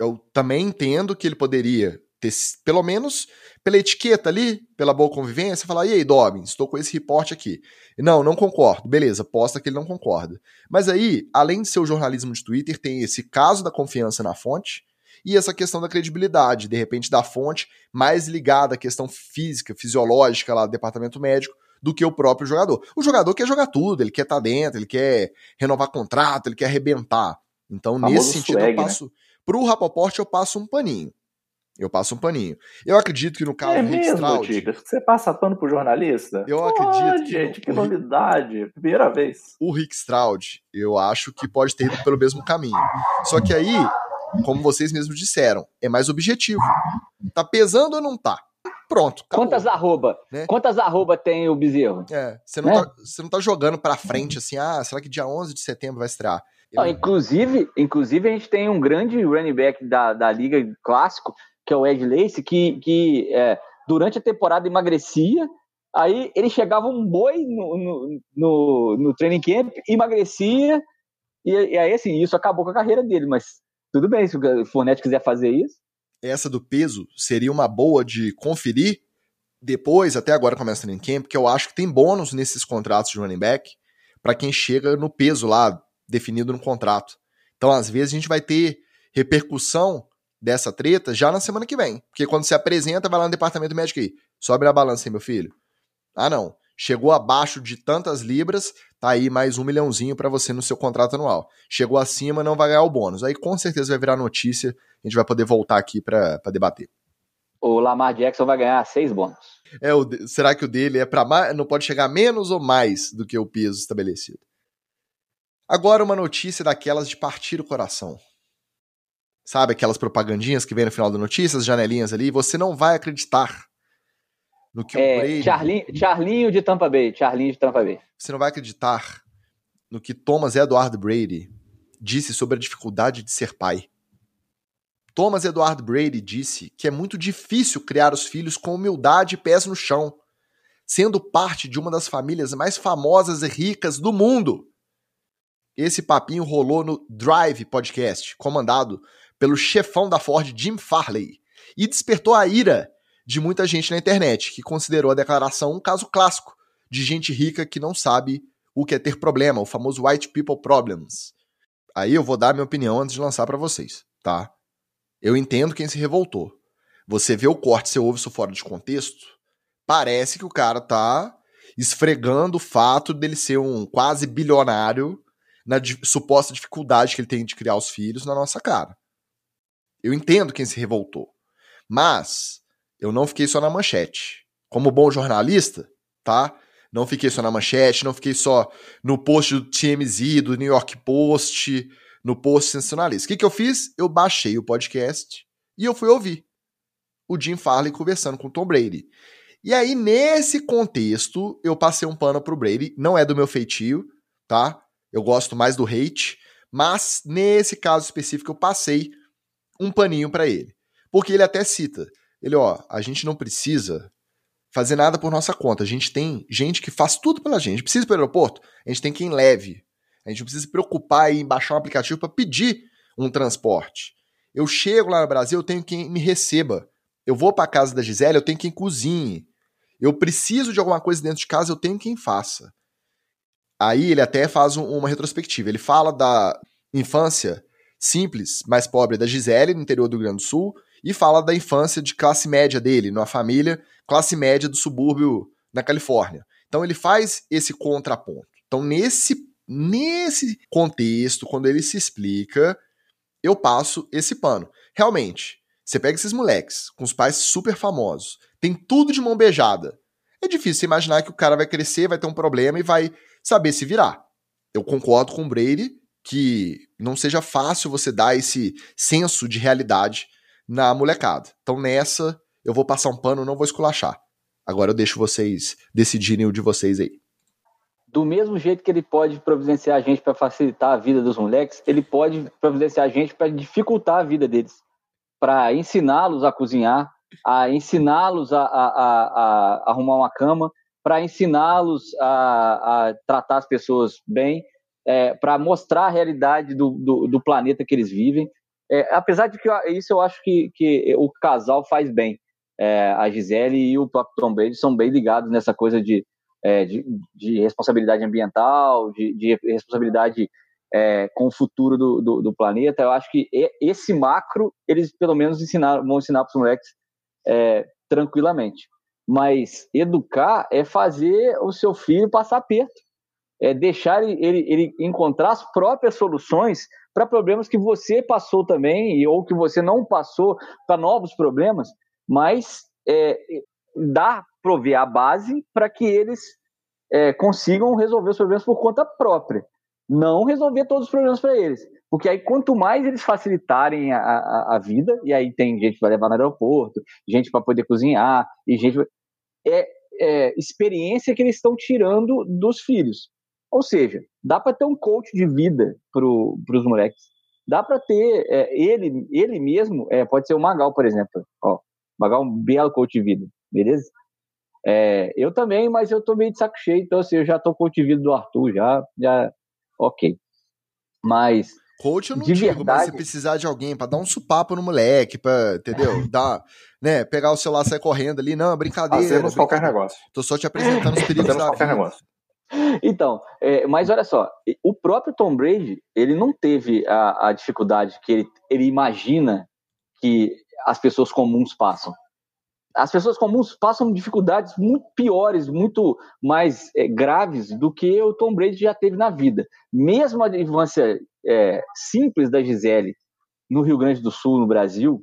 eu também entendo que ele poderia ter, pelo menos pela etiqueta ali, pela boa convivência, falar: e aí, Dobbins, estou com esse reporte aqui. Não, não concordo. Beleza, posta que ele não concorda. Mas aí, além de ser o jornalismo de Twitter, tem esse caso da confiança na fonte e essa questão da credibilidade, de repente, da fonte mais ligada à questão física, fisiológica lá do departamento médico, do que o próprio jogador. O jogador quer jogar tudo, ele quer estar tá dentro, ele quer renovar contrato, ele quer arrebentar. Então, nesse sentido, swag, eu né? passo. Né? Pro Rapoport, eu passo um paninho. Eu passo um paninho. Eu acredito que no caso é do Rick Stroud. Dicas, você passa pano pro jornalista? Eu Pô, acredito. Que gente, que novidade. Primeira vez. O Rick Stroud, eu acho que pode ter ido pelo mesmo caminho. Só que aí, como vocês mesmos disseram, é mais objetivo. Tá pesando ou não tá? Pronto. Acabou. Quantas arroba? Né? Quantas arroba tem o bezerro? É, você não, né? tá, você não tá jogando pra frente assim, ah, será que dia 11 de setembro vai estrear? Não, inclusive, inclusive, a gente tem um grande running back da, da liga clássico, que é o Ed Lace, que, que é, durante a temporada emagrecia, aí ele chegava um boi no, no, no, no training camp, emagrecia, e, e, aí assim, isso acabou com a carreira dele, mas tudo bem, se o Fournette quiser fazer isso essa do peso seria uma boa de conferir depois, até agora começa o training camp, que eu acho que tem bônus nesses contratos de running back para quem chega no peso lá definido no contrato. Então, às vezes, a gente vai ter repercussão dessa treta já na semana que vem. Porque quando você apresenta, vai lá no departamento médico aí. Sobe a balança aí, meu filho. Ah, não. Chegou abaixo de tantas libras, tá aí mais um milhãozinho para você no seu contrato anual. Chegou acima, não vai ganhar o bônus. Aí com certeza vai virar notícia, a gente vai poder voltar aqui para debater. O Lamar Jackson vai ganhar seis bônus. É, o, será que o dele é para mais, não pode chegar menos ou mais do que o peso estabelecido? Agora uma notícia daquelas de partir o coração. Sabe aquelas propagandinhas que vem no final da notícia, as janelinhas ali? Você não vai acreditar no que é, o Brady... Charlinho, Charlinho de Tampa Bay, Charlinho de Tampa Bay. Você não vai acreditar no que Thomas Edward Brady disse sobre a dificuldade de ser pai. Thomas Edward Brady disse que é muito difícil criar os filhos com humildade e pés no chão, sendo parte de uma das famílias mais famosas e ricas do mundo. Esse papinho rolou no Drive Podcast, comandado pelo chefão da Ford, Jim Farley, e despertou a ira de muita gente na internet, que considerou a declaração um caso clássico de gente rica que não sabe o que é ter problema, o famoso white people problems. Aí eu vou dar minha opinião antes de lançar para vocês, tá? Eu entendo quem se revoltou. Você vê o corte, você ouve isso fora de contexto, parece que o cara tá esfregando o fato dele ser um quase bilionário na suposta dificuldade que ele tem de criar os filhos na nossa cara. Eu entendo quem se revoltou. Mas eu não fiquei só na manchete. Como bom jornalista, tá? Não fiquei só na manchete, não fiquei só no post do TMZ, do New York Post, no post sensacionalista. O que, que eu fiz? Eu baixei o podcast e eu fui ouvir o Jim Farley conversando com o Tom Brady. E aí, nesse contexto, eu passei um pano pro Brady. Não é do meu feitio, tá? Eu gosto mais do hate. Mas, nesse caso específico, eu passei um paninho para ele. Porque ele até cita ele, ó, a gente não precisa fazer nada por nossa conta. A gente tem gente que faz tudo pela gente. A gente precisa ir para o aeroporto, a gente tem quem leve. A gente não precisa se preocupar em baixar um aplicativo para pedir um transporte. Eu chego lá no Brasil, eu tenho quem me receba. Eu vou para casa da Gisele, eu tenho quem cozinhe. Eu preciso de alguma coisa dentro de casa, eu tenho quem faça. Aí ele até faz um, uma retrospectiva. Ele fala da infância simples, mais pobre da Gisele, no interior do Rio Grande do Sul, e fala da infância de classe média dele, numa família classe média do subúrbio na Califórnia. Então ele faz esse contraponto. Então nesse nesse contexto, quando ele se explica, eu passo esse pano. Realmente, você pega esses moleques com os pais super famosos, tem tudo de mão beijada. É difícil imaginar que o cara vai crescer, vai ter um problema e vai saber se virar. Eu concordo com o Brady que não seja fácil você dar esse senso de realidade na molecada. Então nessa, eu vou passar um pano, não vou esculachar. Agora eu deixo vocês decidirem o de vocês aí. Do mesmo jeito que ele pode providenciar a gente para facilitar a vida dos moleques, ele pode providenciar a gente para dificultar a vida deles, para ensiná-los a cozinhar, a ensiná-los a, a, a, a, arrumar uma cama, para ensiná-los a, tratar as pessoas bem, é, para mostrar a realidade do, do, do, planeta que eles vivem. É, apesar de que isso eu acho que, que o casal faz bem. É, a Gisele e o próprio Tom Brady são bem ligados nessa coisa de, é, de, de, responsabilidade ambiental, de, de responsabilidade é, com o futuro do, do, do, planeta. Eu acho que esse macro eles pelo menos ensinar, vão ensinar para os moleques é, tranquilamente. Mas educar é fazer o seu filho passar perto, é deixar ele, ele, encontrar as próprias soluções para problemas que você passou também, ou que você não passou, para novos problemas, mas é, dá, prover a base para que eles é, consigam resolver os problemas por conta própria. Não resolver todos os problemas para eles. Porque aí, quanto mais eles facilitarem a, a, a, vida, e aí tem gente para levar no aeroporto, gente para poder cozinhar, e gente. É, é experiência que eles estão tirando dos filhos. Ou seja, dá para ter um coach de vida para os moleques. Dá para ter é, ele, ele mesmo, é, pode ser o Magal, por exemplo. Ó, Magal é um belo coach de vida, beleza? É, eu também, mas eu tô meio de saco cheio, então assim, eu já tô coach de vida do Arthur, já, já, ok. Mas Coach eu não de digo, verdade... mas se precisar de alguém para dar um supapo no moleque, pra, entendeu? Dar, né, pegar o celular e sair correndo ali, não, é brincadeira. Fazemos brincadeira. qualquer negócio. Tô só te apresentando os perigos Fazemos da qualquer vida. negócio. Então, é, mas olha só, o próprio Tom Brady, ele não teve a, a dificuldade que ele, ele imagina que as pessoas comuns passam as pessoas comuns passam dificuldades muito piores, muito mais é, graves do que o Tom Brady já teve na vida. Mesmo a infância é, simples da Gisele no Rio Grande do Sul, no Brasil,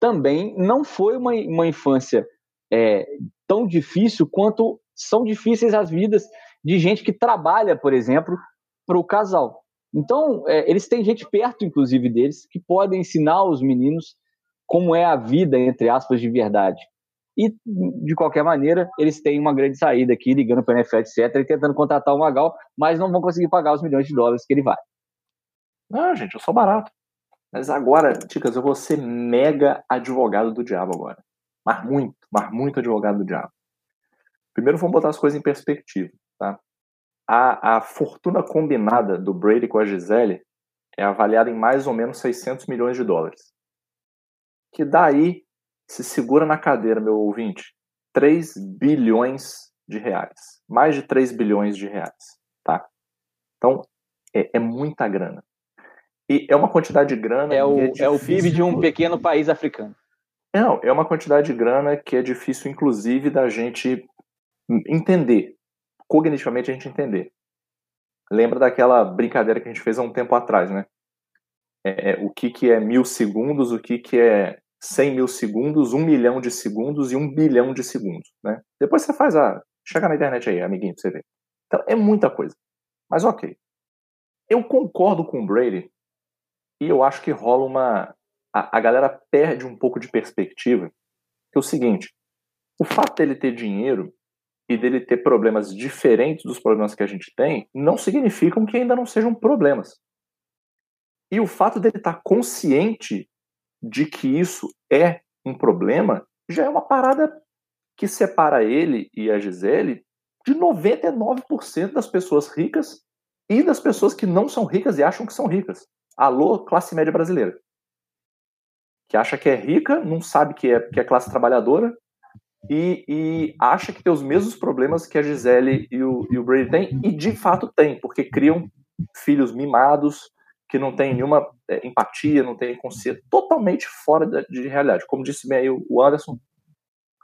também não foi uma, uma infância é, tão difícil quanto são difíceis as vidas de gente que trabalha, por exemplo, para o casal. Então, é, eles têm gente perto, inclusive, deles, que podem ensinar os meninos como é a vida, entre aspas, de verdade. E, de qualquer maneira, eles têm uma grande saída aqui, ligando para a NFL, etc., e tentando contratar o Magal, mas não vão conseguir pagar os milhões de dólares que ele vai. Não, gente, eu sou barato. Mas agora, Ticas, eu vou ser mega advogado do diabo agora. Mas muito, mas muito advogado do diabo. Primeiro vamos botar as coisas em perspectiva? A, a fortuna combinada do Brady com a Gisele é avaliada em mais ou menos 600 milhões de dólares. Que daí se segura na cadeira, meu ouvinte, 3 bilhões de reais. Mais de 3 bilhões de reais, tá? Então, é, é muita grana. E é uma quantidade de grana. É o, é, é o PIB de um pequeno país africano. Não, é uma quantidade de grana que é difícil, inclusive, da gente entender. Cognitivamente a gente entender. Lembra daquela brincadeira que a gente fez há um tempo atrás, né? É, é o que, que é mil segundos, o que, que é 100 mil segundos, 1 milhão de segundos e 1 bilhão de segundos, né? Depois você faz a... Chega na internet aí, amiguinho, pra você ver. Então, é muita coisa. Mas ok. Eu concordo com o Brady e eu acho que rola uma... A, a galera perde um pouco de perspectiva, que é o seguinte, o fato dele ter dinheiro e dele ter problemas diferentes dos problemas que a gente tem, não significam que ainda não sejam problemas. E o fato dele estar consciente de que isso é um problema, já é uma parada que separa ele e a Gisele de 99% das pessoas ricas e das pessoas que não são ricas e acham que são ricas. Alô, classe média brasileira. Que acha que é rica, não sabe que é, que é classe trabalhadora e, e acha que tem os mesmos problemas que a Gisele e o, e o Brady têm, e de fato tem, porque criam filhos mimados, que não tem nenhuma é, empatia, não tem consciência, totalmente fora de, de, realidade. Como disse bem aí o Anderson,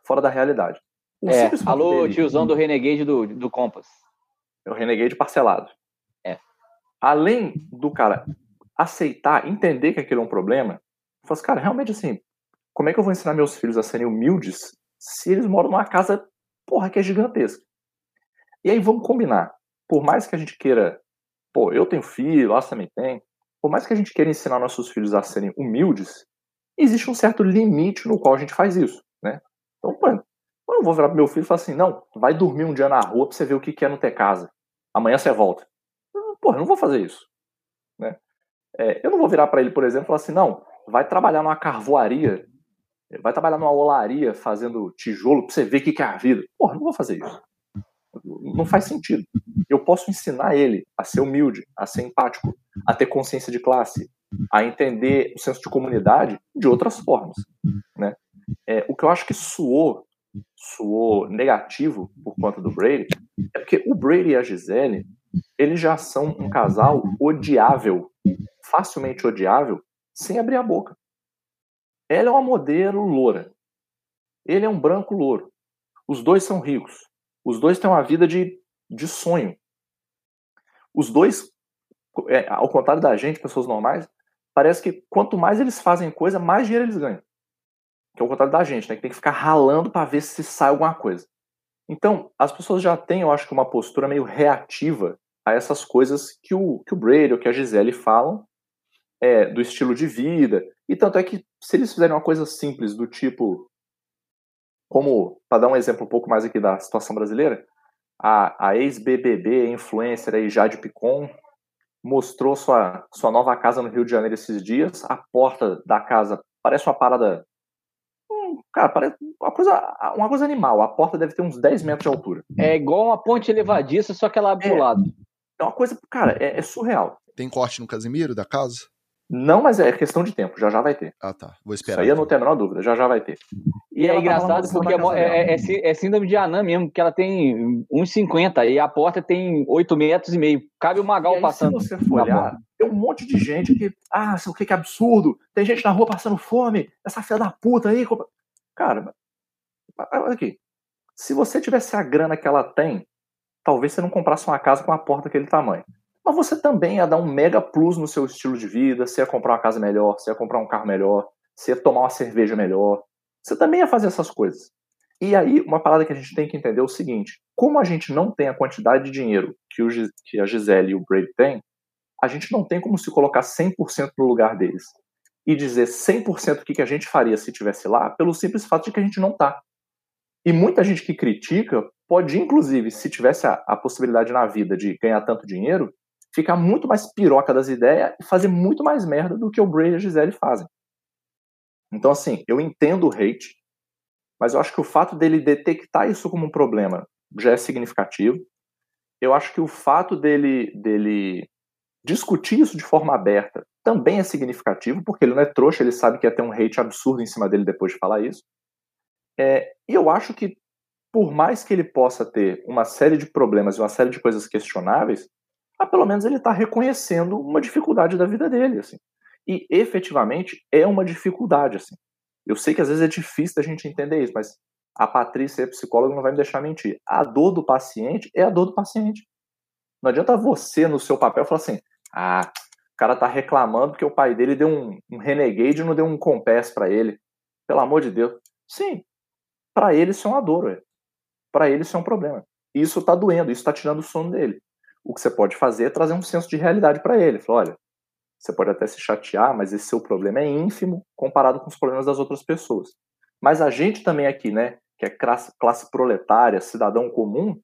fora da realidade. O é, alô, dele, tiozão do Renegade do, do Compass. É o Renegade parcelado. É. Além do cara aceitar, entender que aquilo é um problema, fala assim, cara, realmente assim, como é que eu vou ensinar meus filhos a serem humildes se eles moram numa casa, porra, que é gigantesca? E aí vamos combinar. Por mais que a gente queira, pô, eu tenho filho, lá também tem, por mais que a gente queira ensinar nossos filhos a serem humildes, existe um certo limite no qual a gente faz isso, né? Então, pô, eu não vou virar pro meu filho e falar assim, não, vai dormir um dia na rua pra você ver o que é não ter casa. Amanhã você volta. Pô, eu não vou fazer isso, né? É, eu não vou virar para ele, por exemplo, e falar assim, não, vai trabalhar numa carvoaria, vai trabalhar numa olaria fazendo tijolo pra você ver o que é a vida. Porra, não vou fazer isso. Não faz sentido. Eu posso ensinar ele a ser humilde, a ser empático, a ter consciência de classe, a entender o senso de comunidade de outras formas. Né? É, o que eu acho que suou, suou negativo por conta do Brady é porque o Brady e a Gisele eles já são um casal odiável, facilmente odiável, sem abrir a boca. Ela é uma modelo loura. Ele é um branco louro. Os dois são ricos. Os dois têm uma vida de, de sonho. Os dois, é, ao contrário da gente, pessoas normais, parece que quanto mais eles fazem coisa, mais dinheiro eles ganham. Que é o contrário da gente, né? Que tem que ficar ralando para ver se sai alguma coisa. Então, as pessoas já têm, eu acho que, uma postura meio reativa a essas coisas que o, que o Brady ou que a Gisele falam é, do estilo de vida. E tanto é que, se eles fizerem uma coisa simples, do tipo, como, para dar um exemplo um pouco mais aqui da situação brasileira, a, a ex-BBB, influencer aí, Jade Picon, mostrou sua, sua nova casa no Rio de Janeiro esses dias. A porta da casa parece uma parada. Hum, cara, parece uma coisa, uma coisa animal. A porta deve ter uns 10 metros de altura. É igual uma ponte elevadiça, só que ela abre é, pro lado. É uma coisa, cara, é, é surreal. Tem corte no Casimiro da casa? Não, mas é questão de tempo, já já vai ter. Ah, tá. Vou esperar. Isso aí eu não tenho a menor dúvida, já já vai ter. E, é tá engraçado porque é, é, é, é, síndrome de anã mesmo, porque ela tem 1,50 e a porta tem 8 metros e meio. Cabe o Magal aí, passando. Se você for olhar, tem um monte de gente que. Ah, o que, que absurdo! Tem gente na rua passando fome, essa filha da puta aí. Cara, olha aqui. Se você tivesse a grana que ela tem, talvez você não comprasse uma casa com uma porta daquele tamanho. Mas você também ia dar um mega plus no seu estilo de vida, você ia comprar uma casa melhor, você ia comprar um carro melhor, você ia tomar uma cerveja melhor. Você também ia fazer essas coisas. E aí, uma parada que a gente tem que entender é o seguinte: como a gente não tem a quantidade de dinheiro que, o, que a Gisele e o Brady têm, a gente não tem como se colocar 100% no lugar deles e dizer 100% o que, que a gente faria se estivesse lá, pelo simples fato de que a gente não está. E muita gente que critica pode, inclusive, se tivesse a, a, possibilidade na vida de ganhar tanto dinheiro, ficar muito mais piroca das ideias e fazer muito mais merda do que o Bray e a Gisele fazem. Então, assim, eu entendo o hate, mas eu acho que o fato dele detectar isso como um problema já é significativo. Eu acho que o fato dele, dele discutir isso de forma aberta também é significativo, porque ele não é trouxa, ele sabe que ia ter um hate absurdo em cima dele depois de falar isso. É, e eu acho que, por mais que ele possa ter uma série de problemas e uma série de coisas questionáveis, mas pelo menos ele está reconhecendo uma dificuldade da vida dele, assim. E efetivamente é uma dificuldade, assim. Eu sei que às vezes é difícil da gente entender isso, mas a Patrícia, a psicóloga, não vai me deixar mentir. A dor do paciente é a dor do paciente. Não adianta você, no seu papel, falar assim: ah, o cara tá reclamando porque o pai dele deu um, um renegade e não deu um compass para ele. Pelo amor de Deus. Sim, para ele isso é uma dor, para ele isso é um problema. Isso está doendo, isso está tirando o sono dele. O que você pode fazer é trazer um senso de realidade para ele. Falar, olha, você pode até se chatear, mas esse seu problema é ínfimo comparado com os problemas das outras pessoas. Mas a gente também aqui, né, que é classe, classe proletária, cidadão comum,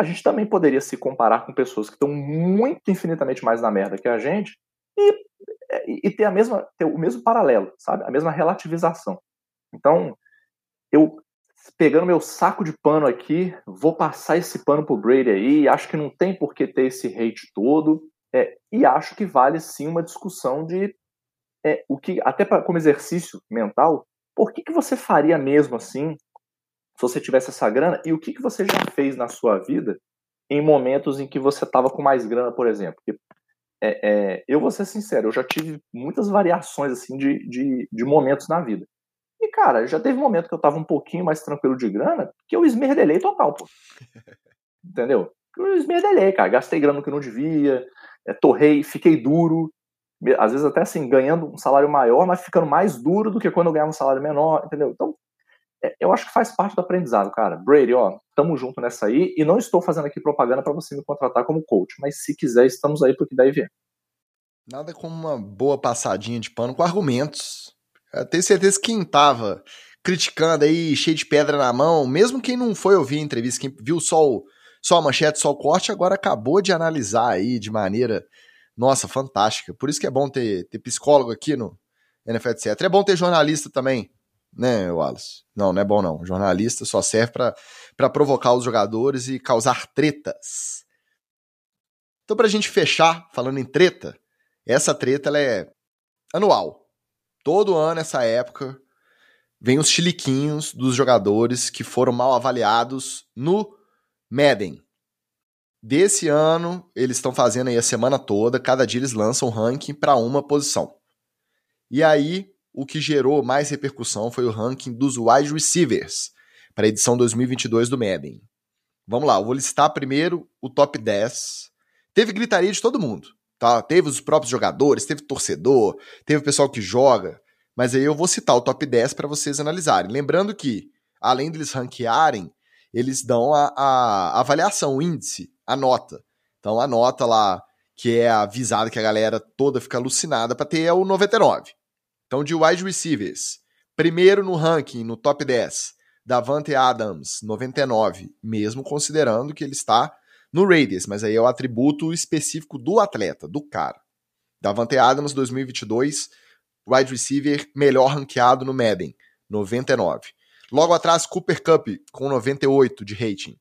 a gente também poderia se comparar com pessoas que estão muito infinitamente mais na merda que a gente e, e ter a mesma ter o mesmo paralelo, sabe? A mesma relativização. Então, eu pegando meu saco de pano aqui, vou passar esse pano pro Brady aí, acho que não tem por que ter esse hate todo, é, e acho que vale sim uma discussão de é, o que, até pra, como exercício mental, por que, que você faria mesmo assim, se você tivesse essa grana, e o que, que você já fez na sua vida em momentos em que você estava com mais grana, por exemplo? Porque, é, é, eu vou ser sincero, eu já tive muitas variações assim de, de, de momentos na vida. E, cara, já teve um momento que eu tava um pouquinho mais tranquilo de grana, que eu esmerdelei total, pô. Entendeu? Eu esmerdelei, cara. Gastei grana que não devia, é, torrei, fiquei duro. Às vezes até assim, ganhando um salário maior, mas ficando mais duro do que quando eu ganhava um salário menor, entendeu? Então, é, eu acho que faz parte do aprendizado, cara. Brady, ó, tamo junto nessa aí. E não estou fazendo aqui propaganda para você me contratar como coach, mas se quiser, estamos aí pro que daí vier. Nada como uma boa passadinha de pano com argumentos eu tenho certeza que quem tava criticando aí, cheio de pedra na mão, mesmo quem não foi ouvir a entrevista, quem viu só, o, só a manchete, só o corte, agora acabou de analisar aí de maneira, nossa, fantástica. Por isso que é bom ter, ter psicólogo aqui no NFL, etc. É bom ter jornalista também, né, Wallace? Não, não é bom não. Jornalista só serve para provocar os jogadores e causar tretas. Então, pra gente fechar, falando em treta, essa treta ela é anual todo ano, essa época, vem os chiliquinhos dos jogadores que foram mal avaliados no Madden. Desse ano, eles estão fazendo aí a semana toda, cada dia eles lançam um ranking para uma posição. E aí, o que gerou mais repercussão foi o ranking dos wide receivers para a edição 2022 do Madden. Vamos lá, eu vou listar primeiro o top 10. Teve gritaria de todo mundo. Tá? Teve os próprios jogadores, teve torcedor, teve o pessoal que joga, mas aí eu vou citar o top 10 para vocês analisarem. Lembrando que, além deles ranquearem, eles dão a, a, avaliação, o índice, a nota. Então a nota lá, que é avisada que a galera toda fica alucinada para ter é o 99. Então de wide receivers, primeiro no ranking, no top 10, Davante Adams, 99, mesmo considerando que ele está no Radius, mas aí é o atributo específico do atleta, do cara. Davante Adams 2022, wide receiver melhor ranqueado no Madden, 99. Logo atrás, Cooper Cup com 98 de rating.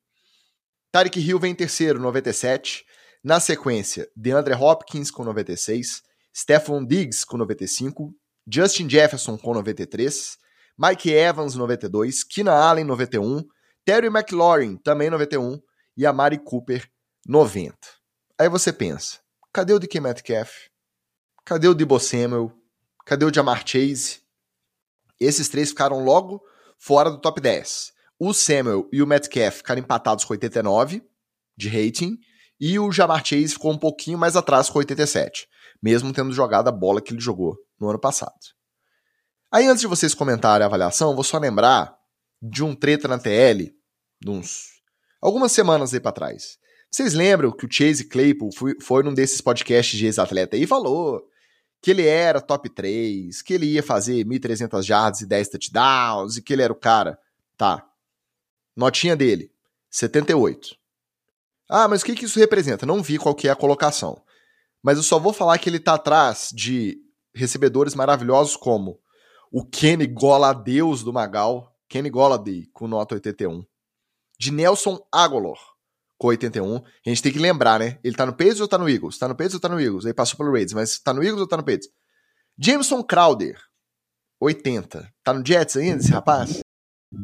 Tarek Hill vem em terceiro, 97. Na sequência, DeAndre Hopkins com 96, Stephon Diggs com 95, Justin Jefferson com 93, Mike Evans 92, Keenan Allen 91, Terry McLaurin também 91 e Amari Cooper 90. Aí você pensa, cadê o DK Metcalf? Cadê o Debo Samuel? Cadê o Jamar Chase? Esses três ficaram logo fora do top 10. O Samuel e o Metcalf ficaram empatados com 89 de rating e o Jamar Chase ficou um pouquinho mais atrás com 87, mesmo tendo jogado a bola que ele jogou no ano passado. Aí antes de vocês comentarem a avaliação, vou só lembrar de um treta na TL, de uns algumas semanas aí para trás. Vocês lembram que o Chase Claypool foi, foi num desses podcasts de ex-atleta e falou que ele era top 3, que ele ia fazer 1.300 jardas e 10 touchdowns, e que ele era o cara. Tá. Notinha dele, 78. Ah, mas o que, que isso representa? Não vi qual que é a colocação. Mas eu só vou falar que ele tá atrás de recebedores maravilhosos como o Kenny Goladeus do Magal, Kenny Goladay, com nota 81. De Nelson Agolor, com 81. A gente tem que lembrar, né? Ele tá no Patriots ou tá no Eagles? Tá no Patriots ou tá no Eagles? Aí passou pelo Raiders, mas tá no Eagles ou tá no Patriots? Jameson Crowder, 80. Tá no Jets ainda, esse rapaz?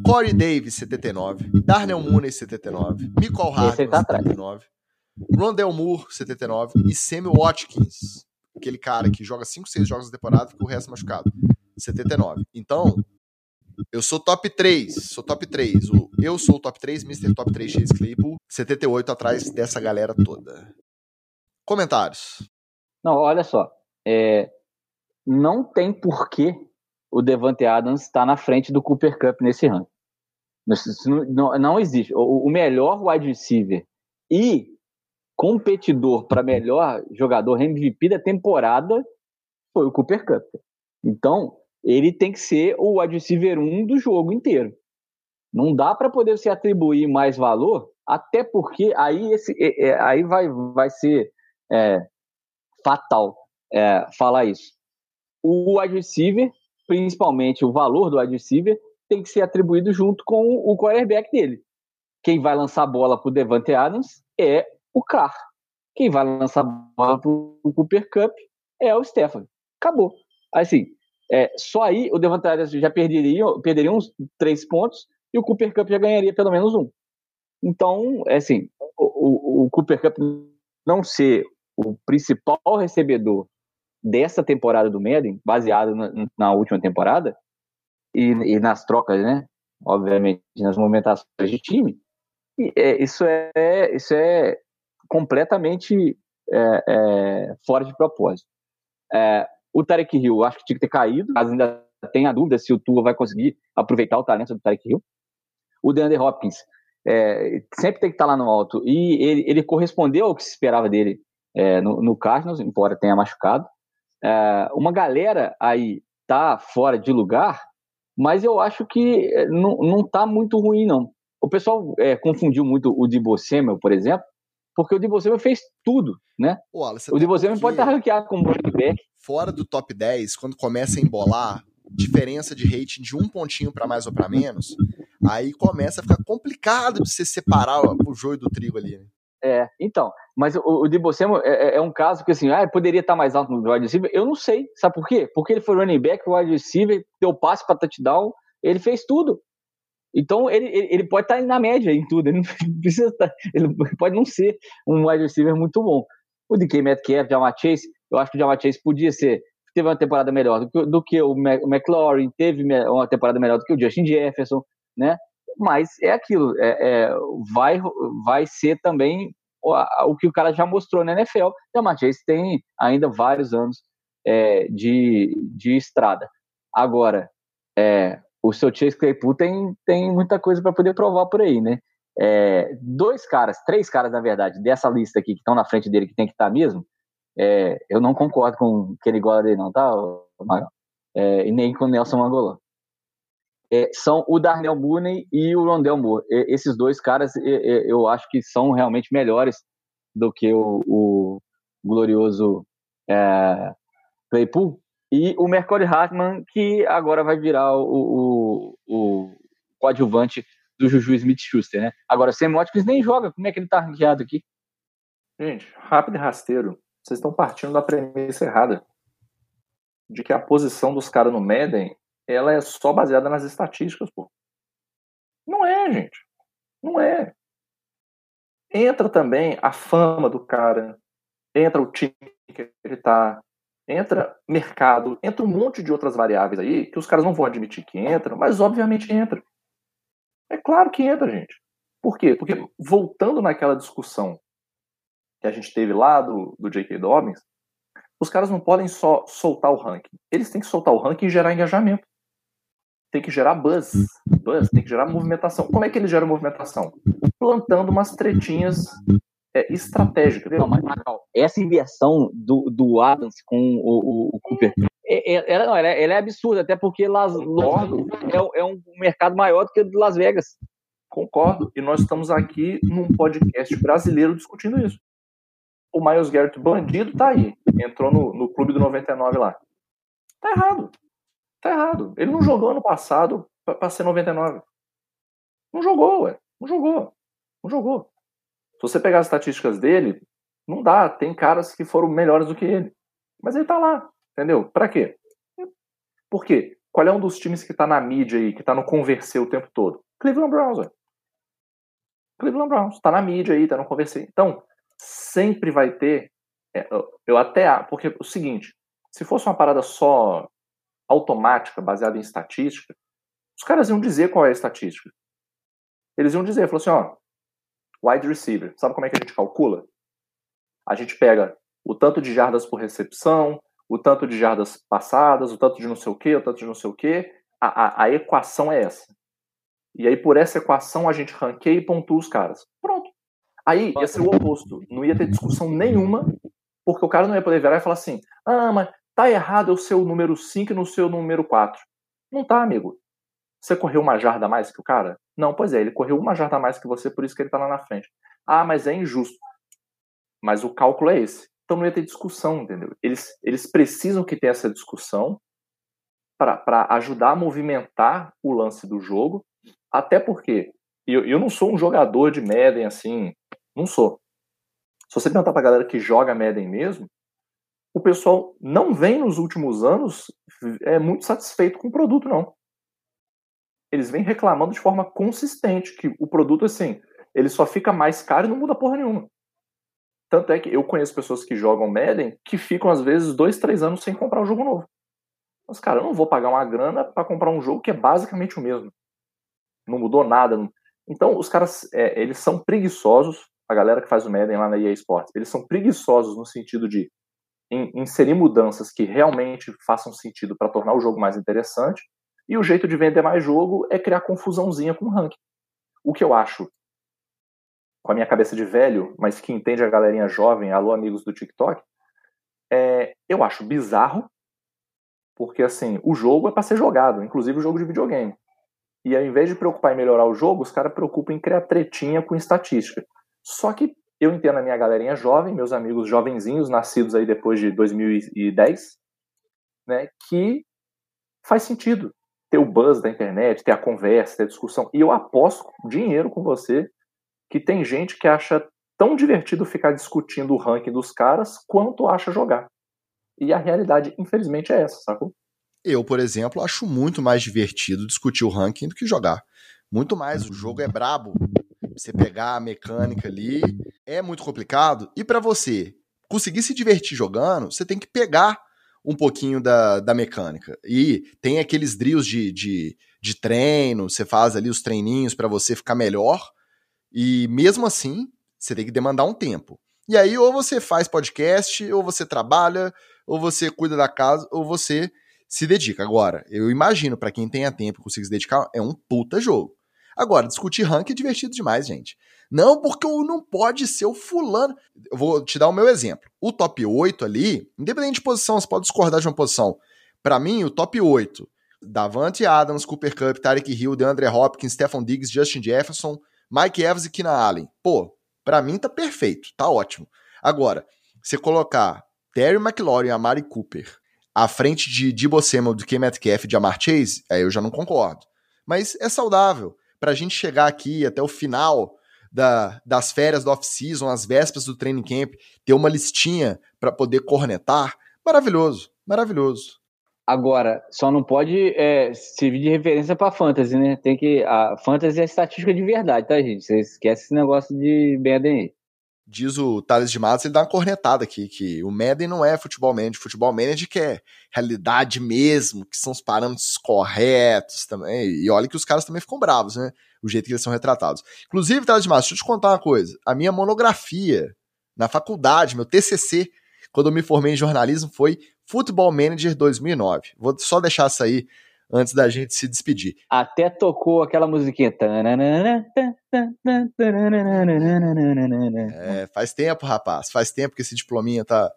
Corey Davis, 79. Darnell Mooney, 79. Michael Hardman, tá 79. Rondell Moore, 79. E Sammy Watkins, aquele cara que joga 5, 6 jogos da temporada e fica o resto machucado, 79. Então, eu sou top 3, sou top 3. O, eu sou o top 3, Mr. Top 3 Chase Claypool, 78 atrás dessa galera toda. Comentários. Não, olha só. É, não tem porquê o Devante Adams estar na frente do Cooper Cup nesse ranking. Não, não, não existe. O, o, melhor wide receiver e competidor para melhor jogador MVP da temporada foi o Cooper Cup. Então, ele tem que ser o wide receiver 1 do jogo inteiro. Não dá para poder se atribuir mais valor, até porque aí, esse, é, é, aí vai, vai ser é, fatal é, falar isso. O wide receiver, principalmente o valor do wide receiver, tem que ser atribuído junto com o quarterback dele. Quem vai lançar a bola para o Devante Adams é o Carr. Quem vai lançar a bola para o Cooper Cup é o Stefan. Acabou. Assim, é, só aí o Devante já perderia, perderia uns três pontos e o Cooper Cup já ganharia pelo menos um. Então, é assim, o, o, o Cooper Cup não ser o principal recebedor dessa temporada do Madden, baseado na, na última temporada, e, e, nas trocas, né? Obviamente, nas movimentações de time, é, isso, é, isso é completamente é, é, fora de propósito. O Tarek Hill, acho que tinha que ter caído, mas ainda tem a dúvida se o Tua vai conseguir aproveitar o talento do Tarek Hill. O DeAndre Hopkins é, sempre tem que estar lá no alto. E ele, ele correspondeu ao que se esperava dele é, no, no Cardinals, embora tenha machucado. É, uma galera aí tá fora de lugar, mas eu acho que é, não, não tá muito ruim, não. O pessoal é, confundiu muito o Debo Samuel, por exemplo, porque o Debo Samuel fez tudo, né? Ô, o Debo Samuel pode estar ranqueado como running back. Fora do top 10, quando começa a embolar, diferença de rating de um pontinho para mais ou para menos, aí começa a ficar complicado de você separar o joio do trigo ali, né? É, então, mas o, o Samuel é, é, é, um caso que assim, ah, poderia estar mais alto no wide receiver, eu não sei, sabe por quê? Porque ele foi running back, wide receiver, deu passe para touchdown, ele fez tudo. Então ele, ele, pode estar na média em tudo, ele precisa estar, ele pode não ser um wide receiver muito bom. O DK Metcalf, o Jamar Chase, eu acho que o Jamar Chase podia ser, teve uma temporada melhor do que, do que o McLaurin, teve uma temporada melhor do que o Justin Jefferson, né? Mas é aquilo, é, é vai, vai ser também o, o, que o cara já mostrou na NFL. O Jamar Chase tem ainda vários anos é, de, de estrada. Agora, é, o seu Chase Claypool tem, tem muita coisa para poder provar por aí, né? É, dois caras, três caras, na verdade, dessa lista aqui que estão na frente dele, que tem que estar tá mesmo, é, eu não concordo com que ele gosta dele, não, tá, é, e nem com o Nelson Angolã. É, são o Darnell Mooney e o Rondell Moore. Esses dois caras, eu acho que são realmente melhores do que o, o glorioso é, Claypool, e o Mercury Hartman, que agora vai virar o, o, o coadjuvante do Juju Smith-Schuster, né? Agora, Sam Watkins nem joga, como é que ele tá ranqueado aqui? Gente, rápido e rasteiro. Vocês estão partindo da premissa errada. De que a posição dos caras no Madden, ela é só baseada nas estatísticas, pô. Não é, gente. Não é. Entra também a fama do cara, entra o time que ele tá, entra mercado, entra um monte de outras variáveis aí que os caras não vão admitir que entram, mas obviamente entra. É claro que entra, gente. Por quê? Porque voltando naquela discussão que a gente teve lá do, do J.K. Dobbins, os caras não podem só soltar o ranking. Eles têm que soltar o ranking e gerar engajamento. Tem que gerar buzz. Buzz, tem que gerar movimentação. Como é que eles geram movimentação? Plantando umas tretinhas é, estratégicas. Não, mas, essa inversão do, do Adams com o, o, o Cooper é, é, ela, não, ela, é, ela é absurda, até porque Las, é, é um mercado maior do que o de Las Vegas. Concordo. E nós estamos aqui num podcast brasileiro discutindo isso. O Miles Garrett bandido tá aí. Entrou no, no clube do 99 lá. Tá errado. Tá errado. Ele não jogou ano passado pra, ser 99. Não jogou, ué. Não jogou. Não jogou. Se você pegar as estatísticas dele, não dá. Tem caras que foram melhores do que ele. Mas ele tá lá. Entendeu? Pra quê? Por quê? Qual é um dos times que tá na mídia aí, que tá no converseu o tempo todo? Cleveland Browns, ué. Cleveland Browns. Tá na mídia aí, tá no converseu. Então, sempre vai ter. É, eu até. Porque o seguinte: se fosse uma parada só automática, baseada em estatística, os caras iam dizer qual é a estatística. Eles iam dizer, falou assim, ó, wide receiver, sabe como é que a gente calcula? A gente pega o tanto de jardas por recepção, o tanto de jardas passadas, o tanto de não sei o quê, o tanto de não sei o quê. A, a, a equação é essa. E aí, por essa equação, a gente ranqueia e pontua os caras. Pronto. Aí ia ser o oposto. Não ia ter discussão nenhuma, porque o cara não ia poder virar e falar assim: ah, mas tá errado eu ser o número 5 e não ser o número 4. Não tá, amigo. Você correu uma jarda a mais que o cara? Não, pois é, ele correu uma jarda a mais que você, por isso que ele tá lá na frente. Ah, mas é injusto. Mas o cálculo é esse. Então não ia ter discussão, entendeu? Eles, eles precisam que tenha essa discussão para ajudar a movimentar o lance do jogo, até porque eu, eu não sou um jogador de Madden assim, não sou. Se você perguntar pra galera que joga Madden mesmo, o pessoal não vem nos últimos anos é muito satisfeito com o produto, não. Eles vêm reclamando de forma consistente que o produto, assim, ele só fica mais caro e não muda porra nenhuma. Tanto é que eu conheço pessoas que jogam Madden que ficam, às vezes, dois, três anos sem comprar um jogo novo. Mas, cara, eu não vou pagar uma grana para comprar um jogo que é basicamente o mesmo. Não mudou nada. Então, os caras, é, eles são preguiçosos, a galera que faz o Madden lá na EA Sports, eles são preguiçosos no sentido de inserir mudanças que realmente façam sentido para tornar o jogo mais interessante. E o jeito de vender mais jogo é criar confusãozinha com o ranking. O que eu acho, com a minha cabeça de velho, mas que entende a galerinha jovem, alô amigos do TikTok, é, eu acho bizarro, porque assim, o jogo é para ser jogado, inclusive o jogo de videogame. E ao invés de preocupar em melhorar o jogo, os caras preocupam em criar tretinha com estatística. Só que eu entendo a minha galerinha jovem, meus amigos jovenzinhos, nascidos aí depois de 2010, né, que faz sentido ter o buzz da internet, ter a conversa, ter a discussão. E eu aposto dinheiro com você que tem gente que acha tão divertido ficar discutindo o ranking dos caras quanto acha jogar. E a realidade, infelizmente, é essa, sacou? Eu, por exemplo, acho muito mais divertido discutir o ranking do que jogar. Muito mais, o jogo é brabo, você pegar a mecânica ali, é muito complicado. E para você conseguir se divertir jogando, você tem que pegar um pouquinho da, da mecânica. E tem aqueles drills de, de, de treino, você faz ali os treininhos para você ficar melhor. E mesmo assim, você tem que demandar um tempo. E aí, ou você faz podcast, ou você trabalha, ou você cuida da casa, ou você se dedica. Agora, eu imagino, para quem tenha tempo e consiga se dedicar, é um puta jogo. Agora, discutir ranking é divertido demais, gente. Não, porque não pode ser o fulano. Eu vou te dar o meu exemplo. O top 8 ali, independente de posição, você pode discordar de uma posição. Para mim, o top 8, Davante Adams, Cooper Cup, Tarek Hill, DeAndre Hopkins, Stephon Diggs, Justin Jefferson, Mike Evans e Keenan Allen. Pô, para mim tá perfeito, tá ótimo. Agora, você colocar Terry McLaurin e Amari Cooper à frente de Debo Samuel, do K. Metcalf e de Amar Chase, aí eu já não concordo. Mas é saudável pra gente chegar aqui até o final da, das férias do off-season, as vésperas do training camp, ter uma listinha para poder cornetar. Maravilhoso, maravilhoso. Agora, só não pode é, servir de referência para fantasy, né? Tem que a fantasy é estatística de verdade, tá, gente? Você esquece esse negócio de BDN. Diz o Thales de Matos, ele dá uma cornetada aqui, que o Madden não é futebol manager, futebol manager que é realidade mesmo, que são os parâmetros corretos também. E olha que os caras também ficam bravos, né? O jeito que eles são retratados. Inclusive, Thales de Matos, deixa eu te contar uma coisa. A minha monografia na faculdade, meu TCC, quando eu me formei em jornalismo, foi Football Manager 2009. Vou só deixar isso aí antes da gente se despedir. Até tocou aquela musiquinha. É, faz tempo, rapaz. Faz tempo que esse diplominha tá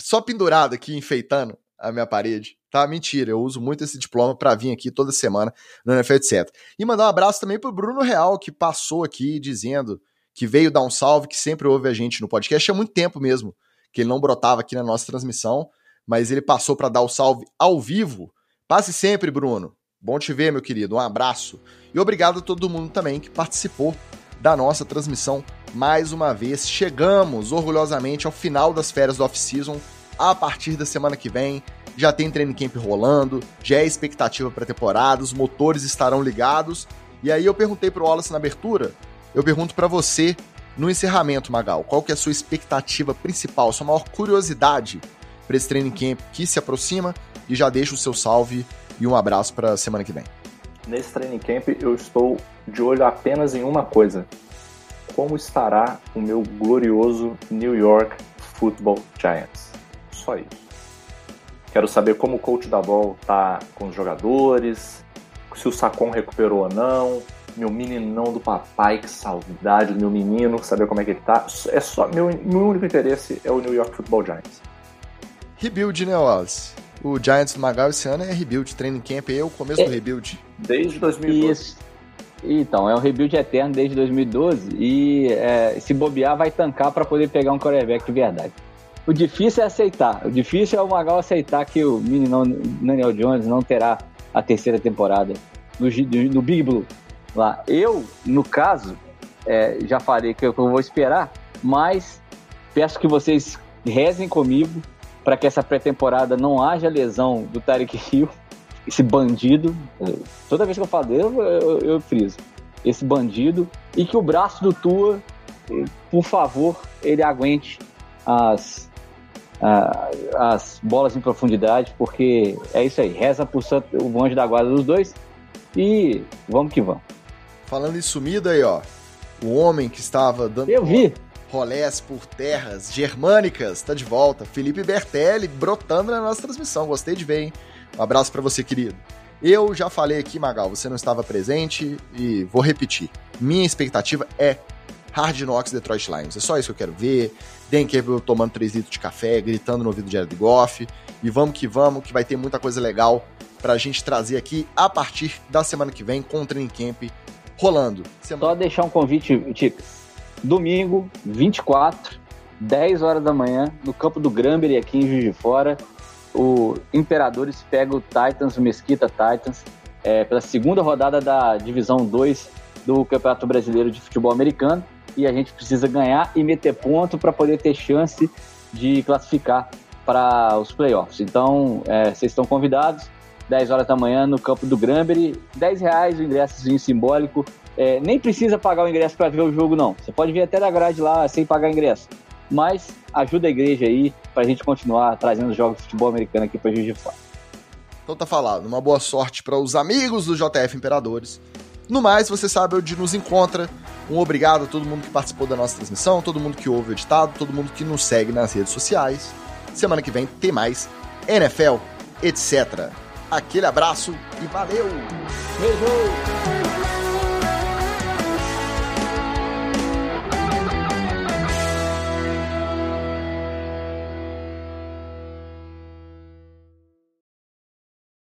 só pendurado aqui, enfeitando a minha parede. Tá, mentira, eu uso muito esse diploma para vir aqui toda semana no NFL, etc. E mandar um abraço também pro Bruno Real, que passou aqui dizendo que veio dar um salve, que sempre ouve a gente no podcast há muito tempo mesmo, que ele não brotava aqui na nossa transmissão mas ele passou para dar o salve ao vivo. Passe sempre, Bruno. Bom te ver, meu querido. Um abraço. E obrigado a todo mundo também que participou da nossa transmissão mais uma vez. Chegamos orgulhosamente ao final das férias do off-season. A partir da semana que vem, já tem training camp rolando, já é expectativa para temporada, os motores estarão ligados. E aí eu perguntei pro Wallace na abertura, eu pergunto para você no encerramento, Magal, qual que é a sua expectativa principal, sua maior curiosidade para esse training camp que se aproxima e já deixa o seu salve e um abraço para semana que vem. Nesse training camp eu estou de olho apenas em uma coisa: como estará o meu glorioso New York Football Giants. Só isso. Quero saber como o coach da bola tá com os jogadores, se o Sacon recuperou ou não, meu meninão do papai, que saudade meu menino, saber como é que ele tá. É só meu, meu único interesse é o New York Football Giants. Rebuild, né, Wallace? O Giants do Magal esse ano é rebuild, training camp, é o começo é, do rebuild. Desde 2012. Isso. Então, é um rebuild eterno desde 2012 e é, se bobear vai tancar para poder pegar um quarterback de verdade. O difícil é aceitar. O difícil é o Magal aceitar que o menino Daniel Jones não terá a terceira temporada no, no Big Blue lá. Eu, no caso, é, já falei que eu vou esperar, mas peço que vocês rezem comigo para que essa pré-temporada não haja lesão do Tarek Hill, esse bandido. Toda vez que eu falo dele, eu, eu, eu friso. Esse bandido. E que o braço do Tua, por favor, ele aguente as, as bolas em profundidade, porque é isso aí. Reza por o anjo da guarda dos dois e vamos que vamos. Falando em sumido aí, ó. O homem que estava dando. Eu vi rolés por terras germânicas. Tá de volta. Felipe Bertelli brotando na nossa transmissão. Gostei de ver, hein? Um abraço para você, querido. Eu já falei aqui, Magal, você não estava presente e vou repetir. Minha expectativa é Hard Knocks Detroit Lions. É só isso que eu quero ver. Dan Campbell tomando 3 litros de café, gritando no ouvido de Jared Goff. E vamos que vamos, que vai ter muita coisa legal pra gente trazer aqui a partir da semana que vem com o Training Camp rolando. Semana... Só deixar um convite, Ticas domingo, 24, 10 horas da manhã, no campo do Gramber aqui em Juiz de Fora. O Imperadores pega o Titans, o Mesquita Titans, é, pela segunda rodada da Divisão 2 do Campeonato Brasileiro de Futebol Americano. E a gente precisa ganhar e meter ponto para poder ter chance de classificar para os playoffs. Então, é, vocês estão convidados. 10 horas da manhã no campo do Granbury, 10 reais o ingresso simbólico, é, nem precisa pagar o ingresso para ver o jogo, não. Você pode vir até da grade lá sem pagar ingresso. Mas ajuda a igreja aí para a gente continuar trazendo jogos de futebol americano aqui para Juiz de Fora. Então tá falado. Uma boa sorte para os amigos do JF Imperadores. No mais, você sabe onde nos encontra. Um obrigado a todo mundo que participou da nossa transmissão, todo mundo que ouve o editado, todo mundo que nos segue nas redes sociais. Semana que vem tem mais NFL, etc. Aquele abraço e valeu! Beijo!